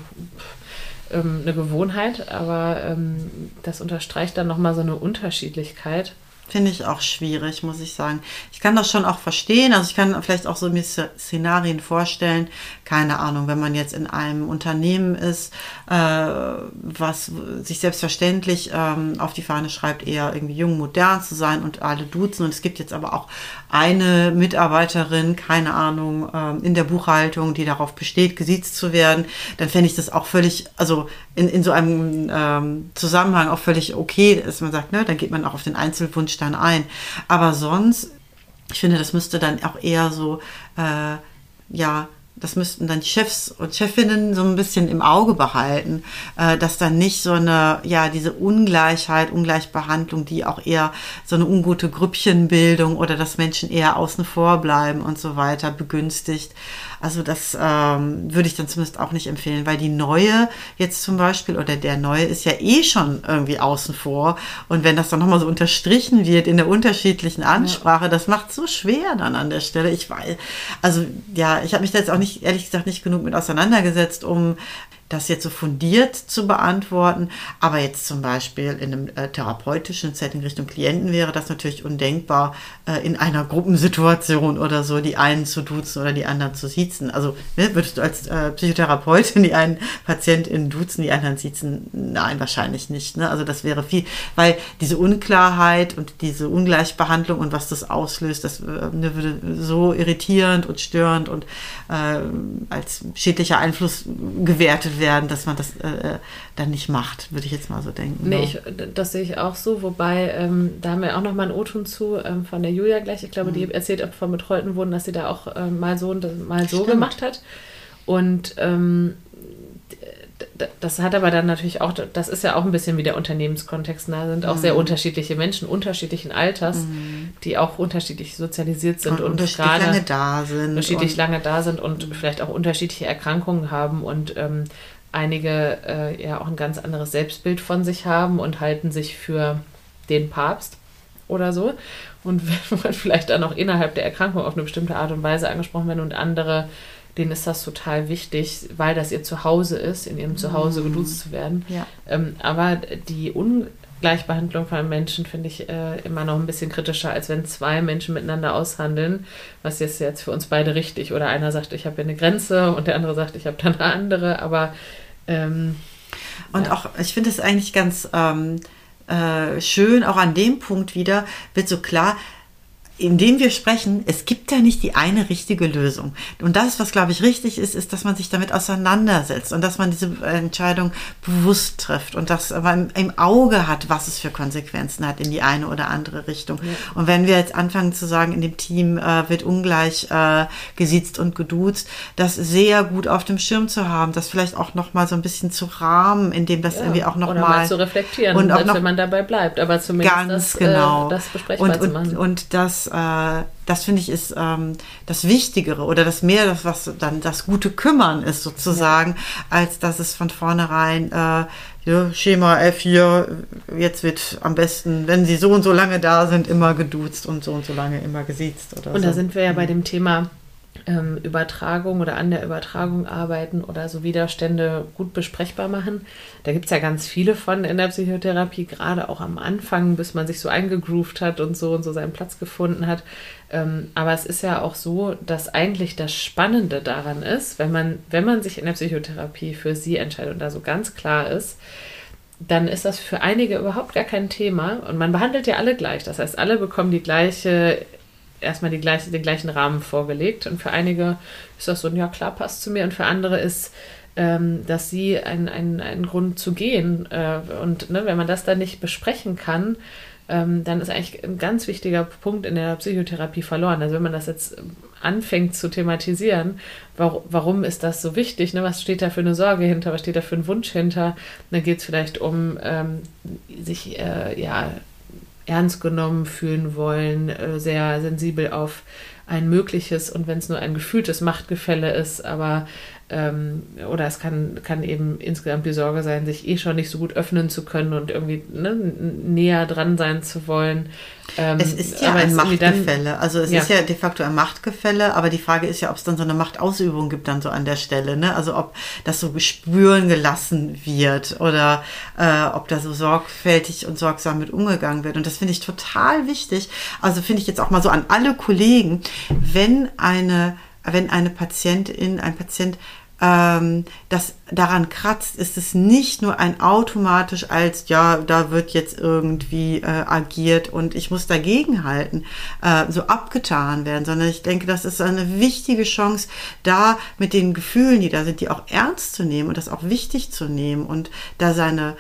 ähm, eine Gewohnheit, aber ähm, das unterstreicht dann nochmal so eine Unterschiedlichkeit. Finde ich auch schwierig, muss ich sagen. Ich kann das schon auch verstehen. Also ich kann vielleicht auch so mir Szenarien vorstellen. Keine Ahnung, wenn man jetzt in einem Unternehmen ist, äh, was sich selbstverständlich ähm, auf die Fahne schreibt, eher irgendwie jung, modern zu sein und alle duzen. Und es gibt jetzt aber auch eine Mitarbeiterin, keine Ahnung, ähm, in der Buchhaltung, die darauf besteht, gesiezt zu werden. Dann fände ich das auch völlig, also in, in so einem ähm, Zusammenhang auch völlig okay, dass man sagt, ne, dann geht man auch auf den Einzelwunsch dann ein. Aber sonst, ich finde, das müsste dann auch eher so, äh, ja, das müssten dann die Chefs und Chefinnen so ein bisschen im Auge behalten, äh, dass dann nicht so eine, ja, diese Ungleichheit, Ungleichbehandlung, die auch eher so eine ungute Grüppchenbildung oder dass Menschen eher außen vor bleiben und so weiter begünstigt. Also das ähm, würde ich dann zumindest auch nicht empfehlen, weil die neue jetzt zum Beispiel oder der neue ist ja eh schon irgendwie außen vor. Und wenn das dann nochmal so unterstrichen wird in der unterschiedlichen Ansprache, ja. das macht so schwer dann an der Stelle. Ich weiß, also ja, ich habe mich da jetzt auch nicht, ehrlich gesagt, nicht genug mit auseinandergesetzt, um das jetzt so fundiert zu beantworten. Aber jetzt zum Beispiel in einem äh, therapeutischen Setting Richtung Klienten wäre das natürlich undenkbar, äh, in einer Gruppensituation oder so die einen zu duzen oder die anderen zu siezen. Also ne, würdest du als äh, Psychotherapeutin die einen PatientInnen duzen, die anderen siezen? Nein, wahrscheinlich nicht. Ne? Also das wäre viel, weil diese Unklarheit und diese Ungleichbehandlung und was das auslöst, das äh, ne, würde so irritierend und störend und äh, als schädlicher Einfluss gewertet werden, dass man das äh, äh, dann nicht macht, würde ich jetzt mal so denken. Nee, ich, das sehe ich auch so, wobei, ähm, da haben wir auch noch mal einen O-Ton zu ähm, von der Julia gleich. Ich glaube, mhm. die erzählt ob von betreuten Wurden, dass sie da auch ähm, mal so und mal so Stimmt. gemacht hat. Und ähm, das hat aber dann natürlich auch, das ist ja auch ein bisschen wie der Unternehmenskontext. Da sind auch mhm. sehr unterschiedliche Menschen unterschiedlichen Alters, mhm. die auch unterschiedlich sozialisiert sind und, und unterschiedlich lange da sind. Unterschiedlich lange da sind und mhm. vielleicht auch unterschiedliche Erkrankungen haben und ähm, einige äh, ja auch ein ganz anderes Selbstbild von sich haben und halten sich für den Papst oder so. Und wenn man vielleicht dann auch innerhalb der Erkrankung auf eine bestimmte Art und Weise angesprochen werden und andere denen ist das total wichtig, weil das ihr Zuhause ist, in ihrem Zuhause mhm. geduzt zu werden. Ja. Ähm, aber die Ungleichbehandlung von Menschen finde ich äh, immer noch ein bisschen kritischer, als wenn zwei Menschen miteinander aushandeln, was ist jetzt für uns beide richtig. Oder einer sagt, ich habe eine Grenze und der andere sagt, ich habe da eine andere. Aber ähm, und ja. auch, ich finde es eigentlich ganz ähm, äh, schön, auch an dem Punkt wieder wird so klar, indem wir sprechen, es gibt ja nicht die eine richtige Lösung. Und das, was glaube ich richtig ist, ist, dass man sich damit auseinandersetzt und dass man diese Entscheidung bewusst trifft und dass man im Auge hat, was es für Konsequenzen hat in die eine oder andere Richtung. Ja. Und wenn wir jetzt anfangen zu sagen, in dem Team äh, wird ungleich äh, gesiezt und geduzt, das sehr gut auf dem Schirm zu haben, das vielleicht auch noch mal so ein bisschen zu rahmen, indem das ja, irgendwie auch noch oder mal, mal zu reflektieren, und auch noch, wenn man dabei bleibt, aber zumindest ganz das, äh, genau. Äh, das besprechbar und, zu machen. Und, und das äh, das finde ich ist ähm, das Wichtigere oder das mehr, das was dann das gute Kümmern ist sozusagen, ja. als dass es von vornherein äh, ja, Schema F4, jetzt wird am besten, wenn sie so und so lange da sind, immer geduzt und so und so lange immer gesiezt. Oder und so. da sind wir ja bei mhm. dem Thema ähm, Übertragung oder an der Übertragung arbeiten oder so Widerstände gut besprechbar machen. Da gibt es ja ganz viele von in der Psychotherapie, gerade auch am Anfang, bis man sich so eingegroovt hat und so und so seinen Platz gefunden hat. Ähm, aber es ist ja auch so, dass eigentlich das Spannende daran ist, wenn man, wenn man sich in der Psychotherapie für sie entscheidet und da so ganz klar ist, dann ist das für einige überhaupt gar kein Thema und man behandelt ja alle gleich. Das heißt, alle bekommen die gleiche erstmal die gleiche, den gleichen Rahmen vorgelegt. Und für einige ist das so, ja klar, passt zu mir. Und für andere ist, ähm, dass sie einen ein Grund zu gehen. Äh, und ne, wenn man das dann nicht besprechen kann, ähm, dann ist eigentlich ein ganz wichtiger Punkt in der Psychotherapie verloren. Also wenn man das jetzt anfängt zu thematisieren, warum, warum ist das so wichtig? Ne? Was steht da für eine Sorge hinter? Was steht da für ein Wunsch hinter? Dann geht es vielleicht um ähm, sich äh, ja ernst genommen fühlen wollen, äh, sehr sensibel auf ein mögliches und wenn es nur ein gefühltes Machtgefälle ist, aber ähm, oder es kann, kann eben insgesamt die Sorge sein, sich eh schon nicht so gut öffnen zu können und irgendwie ne, näher dran sein zu wollen. Ähm, es ist ja ein Machtgefälle. Dann, also es ja. ist ja de facto ein Machtgefälle, aber die Frage ist ja, ob es dann so eine Machtausübung gibt dann so an der Stelle. Ne? Also ob das so spüren gelassen wird oder äh, ob da so sorgfältig und sorgsam mit umgegangen wird. Und das finde ich total wichtig. Also finde ich jetzt auch mal so an alle Kollegen, wenn eine wenn eine Patientin, ein Patient ähm, das daran kratzt, ist es nicht nur ein automatisch als, ja, da wird jetzt irgendwie äh, agiert und ich muss dagegenhalten, äh, so abgetan werden, sondern ich denke, das ist eine wichtige Chance, da mit den Gefühlen, die da sind, die auch ernst zu nehmen und das auch wichtig zu nehmen und da seine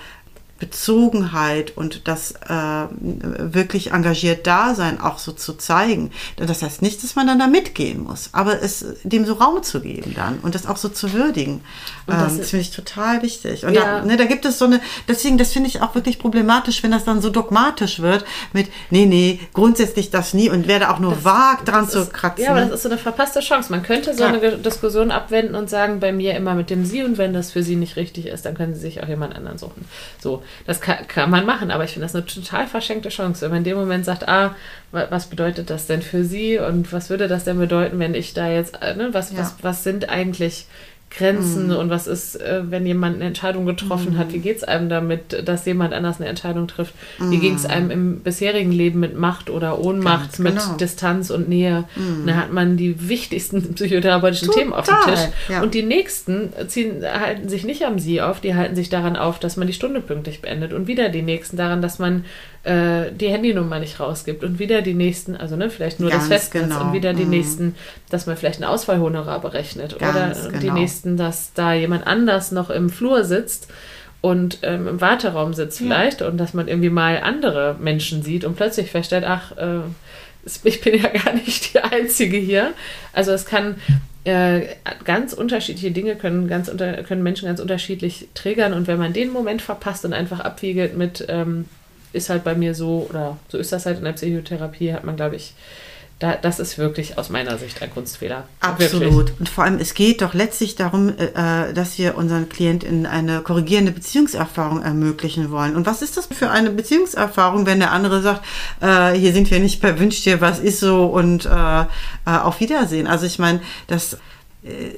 Bezogenheit und das äh, wirklich engagiert Dasein auch so zu zeigen. Das heißt nicht, dass man dann da mitgehen muss, aber es dem so Raum zu geben dann und das auch so zu würdigen. das, ähm, das finde ich total wichtig. Und ja. da, ne, da gibt es so eine, deswegen, das finde ich auch wirklich problematisch, wenn das dann so dogmatisch wird mit, nee, nee, grundsätzlich das nie und werde auch nur das, wagt, dran zu kratzen. Ja, aber das ist so eine verpasste Chance. Man könnte so ja. eine Diskussion abwenden und sagen, bei mir immer mit dem Sie und wenn das für Sie nicht richtig ist, dann können Sie sich auch jemand anderen suchen. So. Das kann, kann man machen, aber ich finde das eine total verschenkte Chance, wenn man in dem Moment sagt, ah, was bedeutet das denn für Sie und was würde das denn bedeuten, wenn ich da jetzt, äh, ne, was, ja. was, was sind eigentlich Grenzen mhm. und was ist, äh, wenn jemand eine Entscheidung getroffen mhm. hat, wie geht es einem damit, dass jemand anders eine Entscheidung trifft? Mhm. Wie ging es einem im bisherigen Leben mit Macht oder Ohnmacht, Ganz mit genau. Distanz und Nähe? Mhm. Da hat man die wichtigsten psychotherapeutischen Total. Themen auf dem Tisch. Ja. Und die nächsten ziehen, halten sich nicht am Sie auf, die halten sich daran auf, dass man die Stunde pünktlich beendet. Und wieder die nächsten daran, dass man äh, die Handynummer nicht rausgibt. Und wieder die nächsten, also ne, vielleicht nur Ganz das Festnetz genau. und wieder die mhm. nächsten, dass man vielleicht einen Ausfallhonorar berechnet. Ganz oder genau. die nächsten, dass da jemand anders noch im Flur sitzt und ähm, im Warteraum sitzt vielleicht ja. und dass man irgendwie mal andere Menschen sieht und plötzlich feststellt, ach, äh, ich bin ja gar nicht die Einzige hier. Also es kann äh, ganz unterschiedliche Dinge können, ganz unter, können Menschen ganz unterschiedlich triggern. Und wenn man den Moment verpasst und einfach abwiegelt mit, ähm, ist halt bei mir so, oder so ist das halt in der Psychotherapie, hat man, glaube ich, da, das ist wirklich aus meiner Sicht ein Kunstfehler. Absolut. Wirklich. Und vor allem, es geht doch letztlich darum, äh, dass wir unseren Klienten eine korrigierende Beziehungserfahrung ermöglichen wollen. Und was ist das für eine Beziehungserfahrung, wenn der andere sagt, äh, hier sind wir nicht bei Wünsch dir, was ist so und äh, äh auf Wiedersehen. Also ich meine, das äh,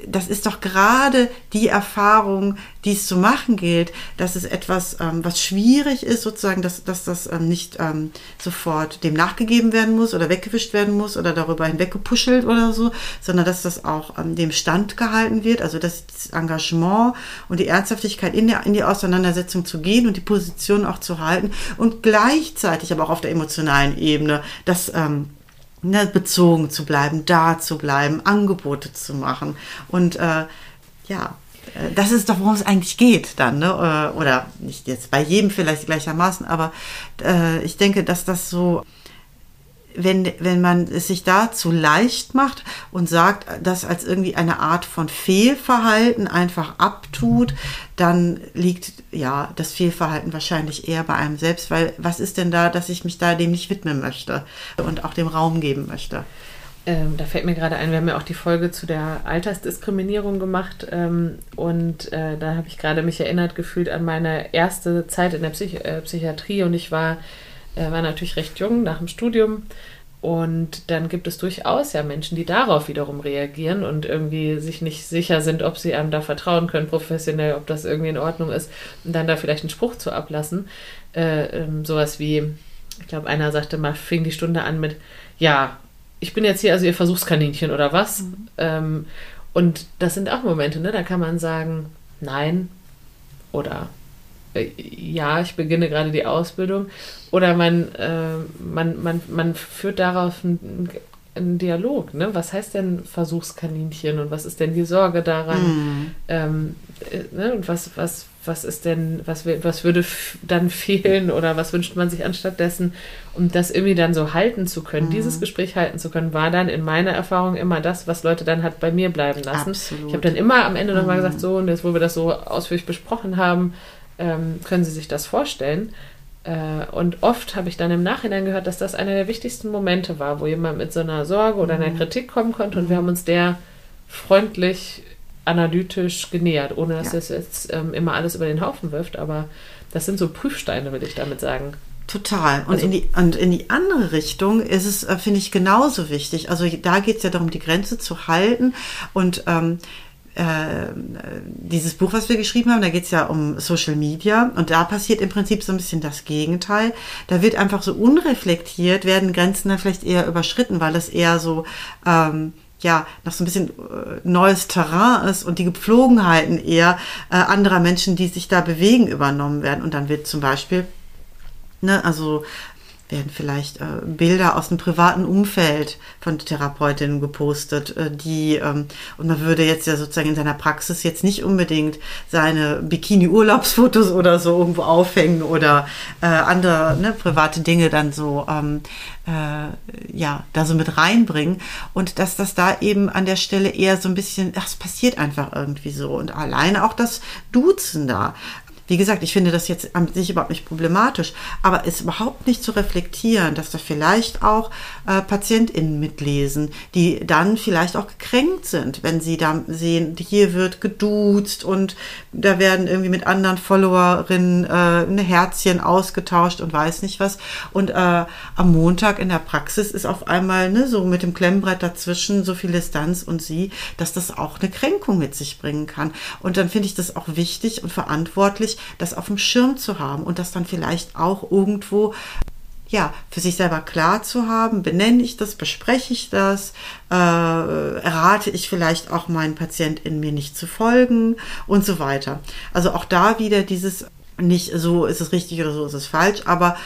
das ist doch gerade die Erfahrung, die es zu machen gilt, dass es etwas, ähm, was schwierig ist, sozusagen, dass, dass das ähm, nicht ähm, sofort dem nachgegeben werden muss oder weggewischt werden muss oder darüber hinweggepuschelt oder so, sondern dass das auch dem Stand gehalten wird, also dass das Engagement und die Ernsthaftigkeit in, der, in die Auseinandersetzung zu gehen und die Position auch zu halten und gleichzeitig aber auch auf der emotionalen Ebene, dass ne, bezogen zu bleiben, da zu bleiben, Angebote zu machen. Und äh, ja, äh, das ist doch, worum es eigentlich geht dann, ne? Äh, oder nicht jetzt bei jedem vielleicht gleichermaßen, aber äh, ich denke, dass das so wenn, wenn man es sich da zu leicht macht und sagt, das als irgendwie eine Art von Fehlverhalten einfach abtut, dann liegt ja das Fehlverhalten wahrscheinlich eher bei einem selbst, weil was ist denn da, dass ich mich da dem nicht widmen möchte und auch dem Raum geben möchte? Ähm, da fällt mir gerade ein, wir haben ja auch die Folge zu der Altersdiskriminierung gemacht ähm, und äh, da habe ich gerade mich erinnert gefühlt an meine erste Zeit in der Psych äh, Psychiatrie und ich war er war natürlich recht jung nach dem Studium. Und dann gibt es durchaus ja Menschen, die darauf wiederum reagieren und irgendwie sich nicht sicher sind, ob sie einem da vertrauen können, professionell, ob das irgendwie in Ordnung ist, und dann da vielleicht einen Spruch zu ablassen. Äh, ähm, sowas wie, ich glaube, einer sagte mal, fing die Stunde an mit, ja, ich bin jetzt hier also ihr Versuchskaninchen oder was? Mhm. Ähm, und das sind auch Momente, ne? Da kann man sagen, nein oder ja, ich beginne gerade die Ausbildung. Oder man, äh, man, man, man führt darauf einen, einen, Dialog. Ne? Was heißt denn Versuchskaninchen und was ist denn die Sorge daran? Mhm. Ähm, äh, ne? Und was, was, was ist denn, was, was würde dann fehlen oder was wünscht man sich anstattdessen? Um das irgendwie dann so halten zu können, mhm. dieses Gespräch halten zu können, war dann in meiner Erfahrung immer das, was Leute dann hat bei mir bleiben lassen. Absolut. Ich habe dann immer am Ende nochmal mhm. gesagt, so, und jetzt, wo wir das so ausführlich besprochen haben, ähm, können Sie sich das vorstellen? Äh, und oft habe ich dann im Nachhinein gehört, dass das einer der wichtigsten Momente war, wo jemand mit so einer Sorge oder einer mhm. Kritik kommen konnte und wir haben uns der freundlich, analytisch genähert, ohne dass ja. es jetzt ähm, immer alles über den Haufen wirft. Aber das sind so Prüfsteine, will ich damit sagen. Total. Und, also, in die, und in die andere Richtung ist es, äh, finde ich, genauso wichtig. Also da geht es ja darum, die Grenze zu halten. Und ähm, äh, dieses Buch, was wir geschrieben haben, da geht es ja um Social Media und da passiert im Prinzip so ein bisschen das Gegenteil. Da wird einfach so unreflektiert, werden Grenzen dann vielleicht eher überschritten, weil es eher so ähm, ja, noch so ein bisschen äh, neues Terrain ist und die Gepflogenheiten eher äh, anderer Menschen, die sich da bewegen, übernommen werden. Und dann wird zum Beispiel, ne, also werden vielleicht äh, Bilder aus dem privaten Umfeld von Therapeutinnen gepostet, äh, die, ähm, und man würde jetzt ja sozusagen in seiner Praxis jetzt nicht unbedingt seine Bikini-Urlaubsfotos oder so irgendwo aufhängen oder äh, andere ne, private Dinge dann so, ähm, äh, ja, da so mit reinbringen. Und dass das da eben an der Stelle eher so ein bisschen, es passiert einfach irgendwie so. Und alleine auch das Duzen da. Wie gesagt, ich finde das jetzt an sich überhaupt nicht problematisch, aber es überhaupt nicht zu reflektieren, dass da vielleicht auch äh, PatientInnen mitlesen, die dann vielleicht auch gekränkt sind, wenn sie da sehen, hier wird geduzt und da werden irgendwie mit anderen Followerinnen äh, eine Herzchen ausgetauscht und weiß nicht was. Und äh, am Montag in der Praxis ist auf einmal ne, so mit dem Klemmbrett dazwischen so viel Distanz und sie, dass das auch eine Kränkung mit sich bringen kann. Und dann finde ich das auch wichtig und verantwortlich, das auf dem Schirm zu haben und das dann vielleicht auch irgendwo ja, für sich selber klar zu haben, benenne ich das, bespreche ich das, äh, errate ich vielleicht auch meinen in mir nicht zu folgen und so weiter. Also auch da wieder dieses nicht so ist es richtig oder so ist es falsch, aber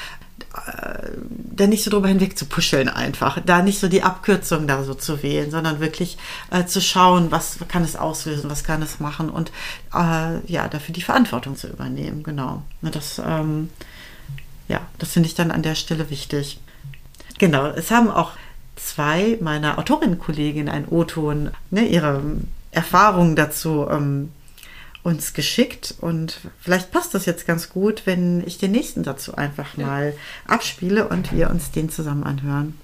äh, da nicht so drüber hinweg zu puscheln einfach, da nicht so die Abkürzung da so zu wählen, sondern wirklich äh, zu schauen, was kann es auslösen, was kann es machen und äh, ja, dafür die Verantwortung zu übernehmen, genau. Das, ähm, ja, das finde ich dann an der Stelle wichtig. Genau, es haben auch zwei meiner Autorinnenkolleginnen einen O-Ton, ne, ihre Erfahrungen dazu ähm, uns geschickt. Und vielleicht passt das jetzt ganz gut, wenn ich den nächsten dazu einfach mal abspiele und wir uns den zusammen anhören.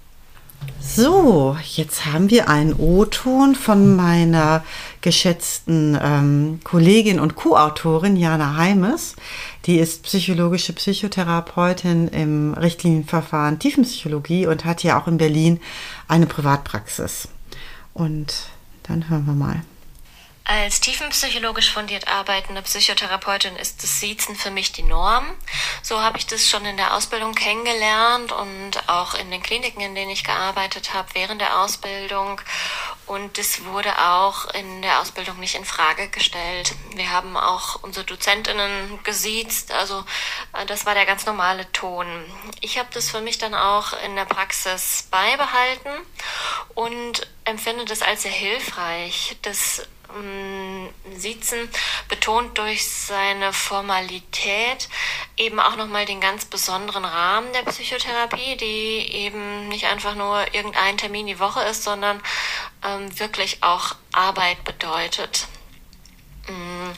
So, jetzt haben wir einen O-Ton von meiner geschätzten ähm, Kollegin und Co-Autorin Jana Heimes. Die ist psychologische Psychotherapeutin im Richtlinienverfahren Tiefenpsychologie und hat ja auch in Berlin eine Privatpraxis. Und dann hören wir mal. Als tiefenpsychologisch fundiert arbeitende Psychotherapeutin ist das Siezen für mich die Norm. So habe ich das schon in der Ausbildung kennengelernt und auch in den Kliniken, in denen ich gearbeitet habe, während der Ausbildung. Und das wurde auch in der Ausbildung nicht in Frage gestellt. Wir haben auch unsere Dozentinnen gesiezt, also äh, das war der ganz normale Ton. Ich habe das für mich dann auch in der Praxis beibehalten und empfinde das als sehr hilfreich. Das Siezen betont durch seine Formalität eben auch nochmal den ganz besonderen Rahmen der Psychotherapie, die eben nicht einfach nur irgendein Termin die Woche ist, sondern ähm, wirklich auch Arbeit bedeutet. Mm,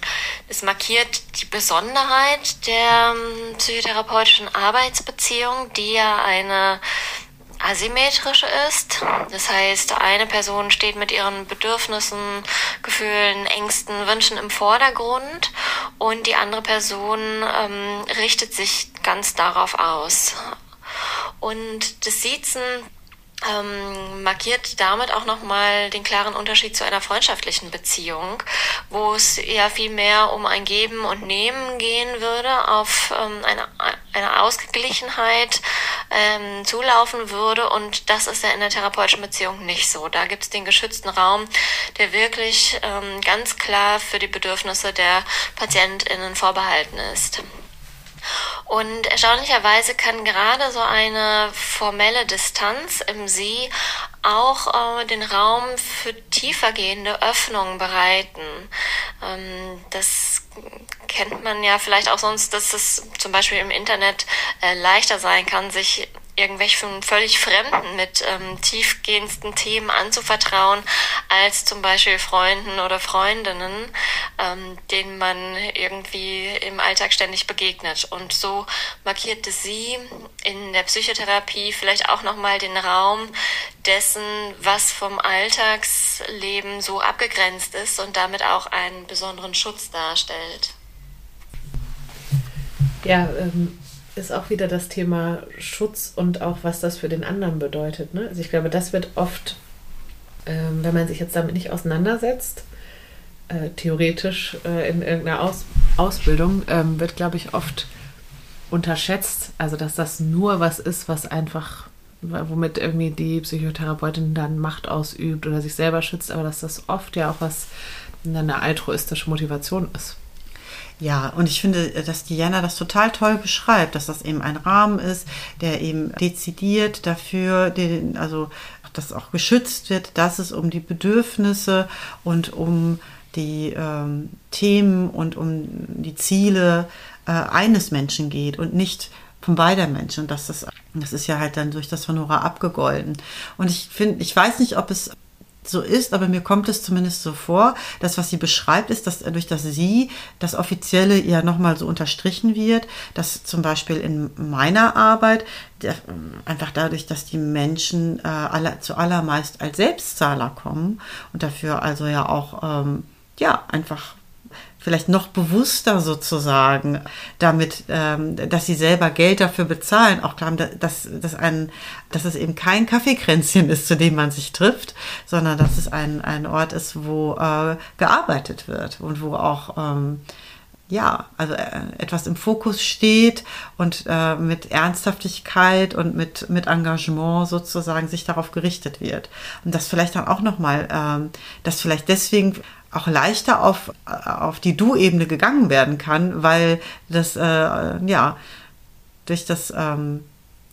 es markiert die Besonderheit der ähm, psychotherapeutischen Arbeitsbeziehung, die ja eine asymmetrische ist. Das heißt, eine Person steht mit ihren Bedürfnissen, Gefühlen, Ängsten, Wünschen im Vordergrund und die andere Person ähm, richtet sich ganz darauf aus. Und das Siezen ähm, markiert damit auch nochmal den klaren Unterschied zu einer freundschaftlichen Beziehung, wo es ja viel mehr um ein Geben und Nehmen gehen würde, auf ähm, eine, eine Ausgeglichenheit ähm, zulaufen würde. Und das ist ja in der therapeutischen Beziehung nicht so. Da gibt es den geschützten Raum, der wirklich ähm, ganz klar für die Bedürfnisse der PatientInnen vorbehalten ist. Und erstaunlicherweise kann gerade so eine formelle Distanz im Sie auch äh, den Raum für tiefergehende Öffnungen bereiten. Ähm, das kennt man ja vielleicht auch sonst, dass es zum Beispiel im Internet äh, leichter sein kann, sich irgendwelchen völlig Fremden mit ähm, tiefgehendsten Themen anzuvertrauen, als zum Beispiel Freunden oder Freundinnen, ähm, denen man irgendwie im Alltag ständig begegnet. Und so markierte sie in der Psychotherapie vielleicht auch nochmal den Raum dessen, was vom Alltagsleben so abgegrenzt ist und damit auch einen besonderen Schutz darstellt. Ja, ähm, ist auch wieder das Thema Schutz und auch was das für den anderen bedeutet. Ne? Also ich glaube, das wird oft, ähm, wenn man sich jetzt damit nicht auseinandersetzt, äh, theoretisch äh, in irgendeiner Aus Ausbildung, ähm, wird, glaube ich, oft unterschätzt. Also dass das nur was ist, was einfach, womit irgendwie die Psychotherapeutin dann Macht ausübt oder sich selber schützt, aber dass das oft ja auch was eine altruistische Motivation ist. Ja, und ich finde, dass Diana das total toll beschreibt, dass das eben ein Rahmen ist, der eben dezidiert dafür, den, also dass auch geschützt wird, dass es um die Bedürfnisse und um die ähm, Themen und um die Ziele äh, eines Menschen geht und nicht von beider Menschen. Und das ist, das ist ja halt dann durch das Honora abgegolten. Und ich finde, ich weiß nicht, ob es so ist, aber mir kommt es zumindest so vor, dass was sie beschreibt, ist, dass durch das Sie das Offizielle ja nochmal so unterstrichen wird, dass zum Beispiel in meiner Arbeit einfach dadurch, dass die Menschen äh, aller, zu allermeist als Selbstzahler kommen und dafür also ja auch ähm, ja einfach vielleicht noch bewusster sozusagen damit, ähm, dass sie selber Geld dafür bezahlen, auch klar, dass, dass, ein, dass es eben kein Kaffeekränzchen ist, zu dem man sich trifft, sondern dass es ein, ein Ort ist, wo äh, gearbeitet wird und wo auch ähm, ja, also äh, etwas im Fokus steht und äh, mit Ernsthaftigkeit und mit, mit Engagement sozusagen sich darauf gerichtet wird. Und das vielleicht dann auch nochmal, ähm, dass vielleicht deswegen auch leichter auf, auf die Du-Ebene gegangen werden kann, weil das, äh, ja, durch das, ähm,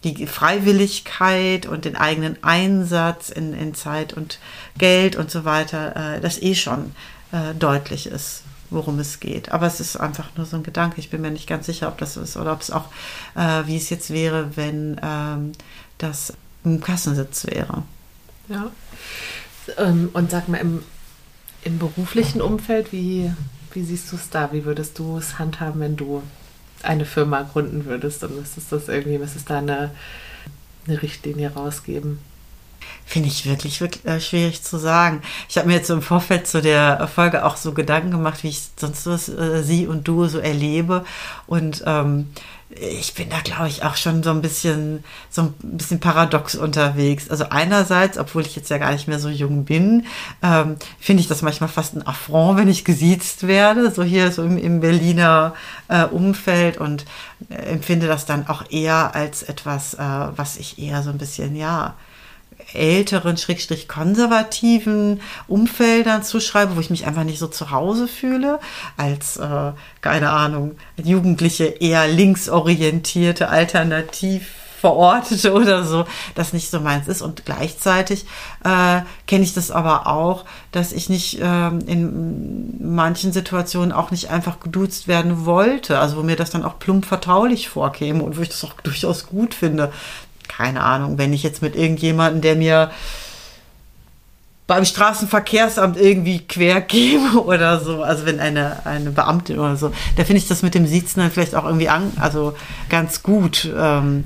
die Freiwilligkeit und den eigenen Einsatz in, in Zeit und Geld und so weiter, äh, das eh schon äh, deutlich ist, worum es geht. Aber es ist einfach nur so ein Gedanke. Ich bin mir nicht ganz sicher, ob das ist oder ob es auch, äh, wie es jetzt wäre, wenn ähm, das im Kassensitz wäre. Ja. Ähm, und sag mal, im, im beruflichen Umfeld, wie, wie siehst du es da? Wie würdest du es handhaben, wenn du eine Firma gründen würdest und müsstest das irgendwie, müsstest da eine, eine Richtlinie rausgeben? Finde ich wirklich, wirklich äh, schwierig zu sagen. Ich habe mir jetzt im Vorfeld zu der Folge auch so Gedanken gemacht, wie ich sonst was äh, sie und du so erlebe. Und ähm, ich bin da, glaube ich, auch schon so ein bisschen, so ein bisschen paradox unterwegs. Also einerseits, obwohl ich jetzt ja gar nicht mehr so jung bin, ähm, finde ich das manchmal fast ein Affront, wenn ich gesiezt werde, so hier so im, im Berliner äh, Umfeld und äh, empfinde das dann auch eher als etwas, äh, was ich eher so ein bisschen, ja, älteren, schrägstrich konservativen Umfeldern zuschreibe, wo ich mich einfach nicht so zu Hause fühle, als, äh, keine Ahnung, Jugendliche eher linksorientierte, alternativ verortete oder so, das nicht so meins ist. Und gleichzeitig äh, kenne ich das aber auch, dass ich nicht äh, in manchen Situationen auch nicht einfach geduzt werden wollte. Also wo mir das dann auch plump vertraulich vorkäme und wo ich das auch durchaus gut finde, keine Ahnung, wenn ich jetzt mit irgendjemandem, der mir beim Straßenverkehrsamt irgendwie quer gebe oder so, also wenn eine, eine Beamtin oder so, da finde ich das mit dem Siezen dann vielleicht auch irgendwie an, also ganz gut ähm,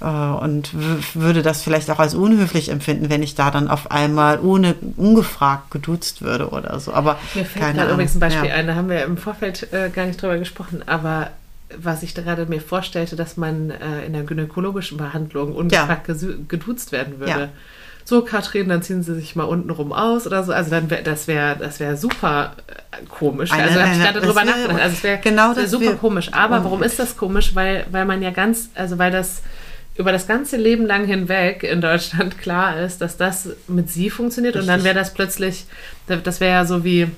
äh, und würde das vielleicht auch als unhöflich empfinden, wenn ich da dann auf einmal ohne ungefragt geduzt würde oder so. Aber mir fällt keine gerade übrigens ein Beispiel ja. ein, da haben wir im Vorfeld äh, gar nicht drüber gesprochen, aber was ich gerade mir vorstellte, dass man äh, in der gynäkologischen Behandlung ungefragt ja. geduzt werden würde. Ja. So, Katrin, dann ziehen Sie sich mal untenrum aus oder so. Also dann wär, das wäre das wäre super äh, komisch. Eine, also habe ich gerade drüber nachgedacht. Also es wäre genau wär super komisch. Aber warum ist das komisch? Weil, weil man ja ganz, also weil das über das ganze Leben lang hinweg in Deutschland klar ist, dass das mit sie funktioniert Richtig. und dann wäre das plötzlich, das wäre ja so wie,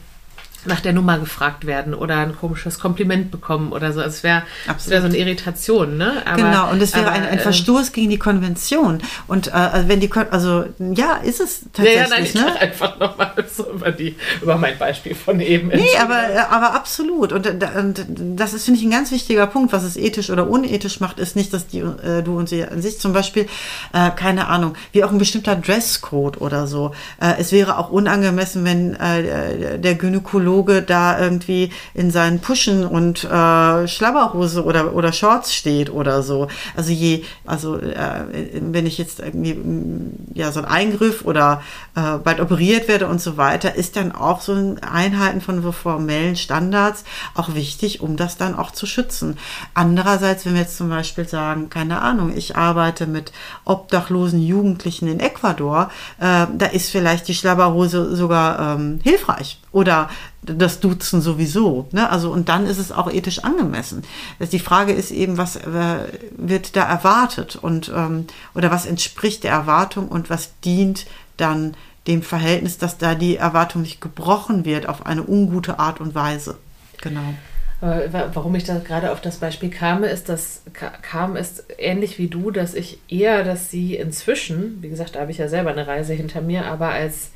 nach der Nummer gefragt werden oder ein komisches Kompliment bekommen oder so. Also es wäre wär so eine Irritation, ne? Aber, genau, und es wäre ein, ein, äh, Verstoß äh, gegen die Konvention. Und äh, also wenn die, also ja, ist es tatsächlich. Ja, ja nein, ich ne? einfach nochmal so über, die, über mein Beispiel von eben. Nee, aber, aber absolut. Und, und das ist, finde ich, ein ganz wichtiger Punkt. Was es ethisch oder unethisch macht, ist nicht, dass die, äh, du und sie an sich zum Beispiel, äh, keine Ahnung, wie auch ein bestimmter Dresscode oder so. Äh, es wäre auch unangemessen, wenn der Gynäkologe Pädagoge da irgendwie in seinen Puschen und äh, Schlabberhose oder, oder Shorts steht oder so. Also je, also äh, wenn ich jetzt irgendwie mm, ja so ein Eingriff oder äh, bald operiert werde und so weiter, ist dann auch so ein Einhalten von so formellen Standards auch wichtig, um das dann auch zu schützen. Andererseits, wenn wir jetzt zum Beispiel sagen, keine Ahnung, ich arbeite mit obdachlosen Jugendlichen in Ecuador, äh, da ist vielleicht die Schlabberhose sogar ähm, hilfreich oder das Duzen sowieso. Ne? Also, und dann ist es auch ethisch angemessen. Also die Frage ist eben, was äh, wird da erwartet und ähm, oder was entspricht der Erwartung und was dient dann dem Verhältnis, dass da die Erwartung nicht gebrochen wird auf eine ungute Art und Weise. Genau. Warum ich da gerade auf das Beispiel kam, ist, dass kam ist ähnlich wie du, dass ich eher, dass sie inzwischen, wie gesagt, da habe ich ja selber eine Reise hinter mir, aber als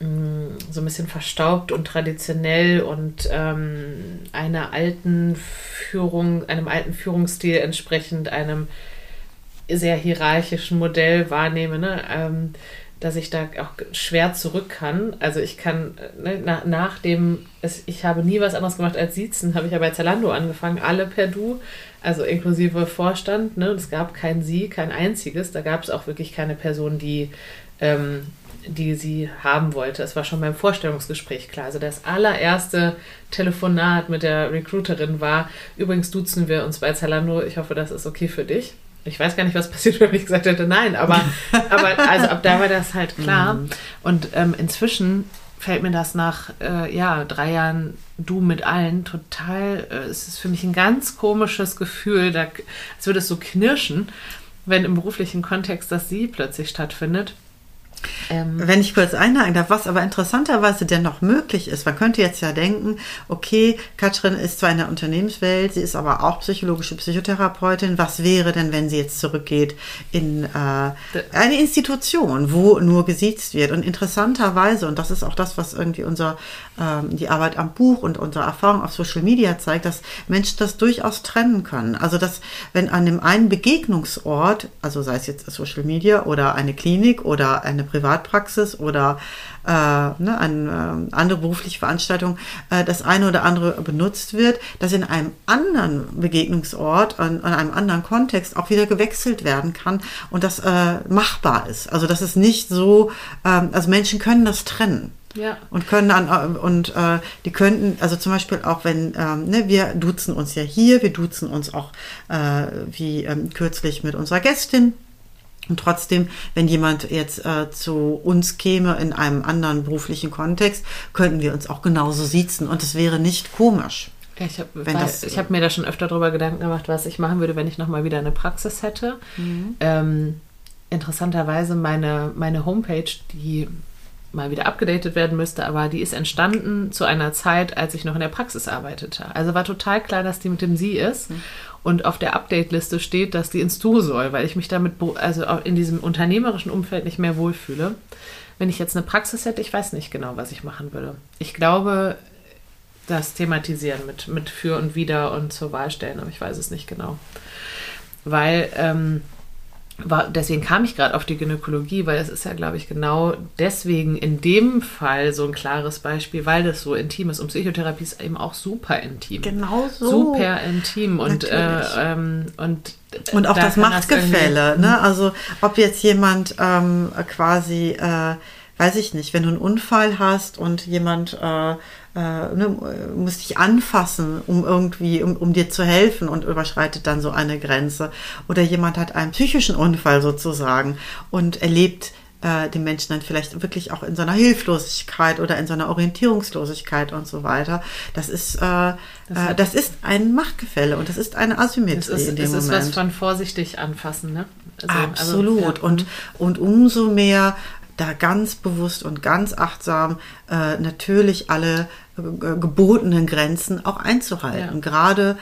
Mm, so ein bisschen verstaubt und traditionell und ähm, einer alten Führung, einem alten Führungsstil entsprechend einem sehr hierarchischen Modell wahrnehme, ne? Ähm, dass ich da auch schwer zurück kann. Also ich kann, ne, nach, nach dem, es, ich habe nie was anderes gemacht als Siezen, habe ich ja bei Zalando angefangen, alle per Du, also inklusive Vorstand. Ne? Es gab kein Sie, kein einziges. Da gab es auch wirklich keine Person, die ähm, die sie haben wollte. Es war schon beim Vorstellungsgespräch klar. Also das allererste Telefonat mit der Recruiterin war, übrigens duzen wir uns bei Zalando, ich hoffe, das ist okay für dich. Ich weiß gar nicht, was passiert, wenn ich gesagt hätte, nein, aber, aber also ab da war das halt klar. Mhm. Und ähm, inzwischen fällt mir das nach äh, ja, drei Jahren Du mit allen total, äh, es ist für mich ein ganz komisches Gefühl, da, als würde es so knirschen, wenn im beruflichen Kontext das Sie plötzlich stattfindet. Ähm, Wenn ich kurz einhaken darf, was aber interessanterweise dennoch möglich ist, man könnte jetzt ja denken, okay, Katrin ist zwar in der Unternehmenswelt, sie ist aber auch psychologische Psychotherapeutin. Was wäre denn, wenn sie jetzt zurückgeht in äh, eine Institution, wo nur gesiezt wird? Und interessanterweise, und das ist auch das, was irgendwie unser, ähm, die Arbeit am Buch und unsere Erfahrung auf Social Media zeigt, dass Menschen das durchaus trennen können. Also, dass wenn an dem einen Begegnungsort, also sei es jetzt Social Media oder eine Klinik oder eine Privatpraxis oder äh, ne, eine äh, andere berufliche Veranstaltung äh, das eine oder andere benutzt wird, dass in einem anderen Begegnungsort, an, an einem anderen Kontext auch wieder gewechselt werden kann und das äh, machbar ist. Also das ist nicht so, ähm, also Menschen können das trennen. Ja. Und können an, äh, und äh, die könnten, also zum Beispiel auch wenn, ähm, ne, wir duzen uns ja hier, wir duzen uns auch äh, wie ähm, kürzlich mit unserer Gästin und trotzdem, wenn jemand jetzt äh, zu uns käme in einem anderen beruflichen Kontext, könnten wir uns auch genauso siezen und es wäre nicht komisch. ich habe hab mir da schon öfter darüber Gedanken gemacht, was ich machen würde, wenn ich nochmal wieder eine Praxis hätte. Mhm. Ähm, interessanterweise meine, meine Homepage, die mal wieder abgedatet werden müsste, aber die ist entstanden zu einer Zeit, als ich noch in der Praxis arbeitete. Also war total klar, dass die mit dem Sie ist. Mhm und auf der Update-Liste steht, dass die ins Du soll, weil ich mich damit, also in diesem unternehmerischen Umfeld nicht mehr wohlfühle. Wenn ich jetzt eine Praxis hätte, ich weiß nicht genau, was ich machen würde. Ich glaube, das Thematisieren mit, mit Für und Wider und zur Wahl stellen, aber ich weiß es nicht genau. Weil ähm, war, deswegen kam ich gerade auf die Gynäkologie, weil es ist ja, glaube ich, genau deswegen in dem Fall so ein klares Beispiel, weil das so intim ist. Und Psychotherapie ist eben auch super intim. Genau so. Super intim. Und, äh, ähm, und, und auch da das Machtgefälle. Das ne? Mhm. Also ob jetzt jemand ähm, quasi, äh, weiß ich nicht, wenn du einen Unfall hast und jemand... Äh, äh, ne, muss dich anfassen, um irgendwie, um, um dir zu helfen und überschreitet dann so eine Grenze. Oder jemand hat einen psychischen Unfall sozusagen und erlebt äh, den Menschen dann vielleicht wirklich auch in so einer Hilflosigkeit oder in so einer Orientierungslosigkeit und so weiter. Das ist, äh, das, äh, das ist ein Machtgefälle und das ist eine Asymmetrie ist, in dem es Moment. ist was von vorsichtig anfassen, ne? Also, also Absolut. Also, ja. Und, und umso mehr da ganz bewusst und ganz achtsam äh, natürlich alle äh, gebotenen Grenzen auch einzuhalten. Ja. Gerade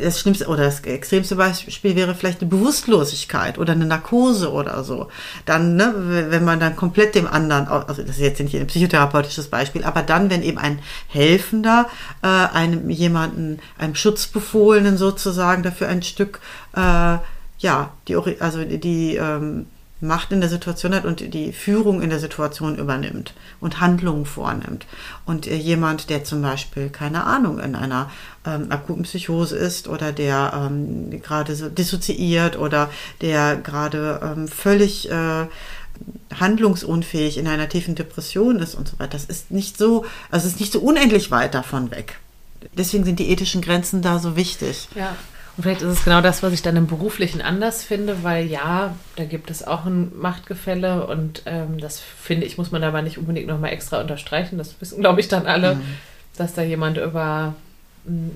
das schlimmste oder das extremste Beispiel wäre vielleicht eine Bewusstlosigkeit oder eine Narkose oder so. Dann, ne, wenn man dann komplett dem anderen, also das ist jetzt nicht ein psychotherapeutisches Beispiel, aber dann, wenn eben ein Helfender äh, einem jemanden, einem Schutzbefohlenen sozusagen dafür ein Stück, äh, ja, die, also die, ähm, Macht in der Situation hat und die Führung in der Situation übernimmt und Handlungen vornimmt. Und äh, jemand, der zum Beispiel, keine Ahnung, in einer ähm, akuten Psychose ist oder der ähm, gerade so dissoziiert oder der gerade ähm, völlig äh, handlungsunfähig in einer tiefen Depression ist und so weiter. Das ist nicht so, also ist nicht so unendlich weit davon weg. Deswegen sind die ethischen Grenzen da so wichtig. Ja, und vielleicht ist es genau das, was ich dann im Beruflichen anders finde, weil ja, da gibt es auch ein Machtgefälle und ähm, das finde ich, muss man aber nicht unbedingt nochmal extra unterstreichen. Das wissen, glaube ich, dann alle, mhm. dass da jemand über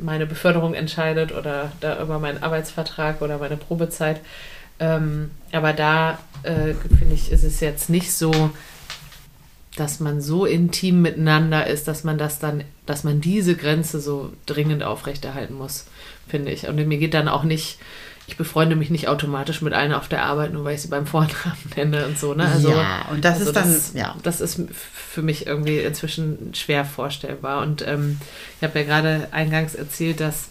meine Beförderung entscheidet oder da über meinen Arbeitsvertrag oder meine Probezeit. Ähm, aber da äh, finde ich, ist es jetzt nicht so, dass man so intim miteinander ist, dass man das dann, dass man diese Grenze so dringend aufrechterhalten muss finde ich. Und mir geht dann auch nicht, ich befreunde mich nicht automatisch mit allen auf der Arbeit, nur weil ich sie beim Vornamen nenne und so. Ne? Also, ja, und das also ist dann, das, ja. Das ist für mich irgendwie inzwischen schwer vorstellbar. Und ähm, ich habe ja gerade eingangs erzählt, dass,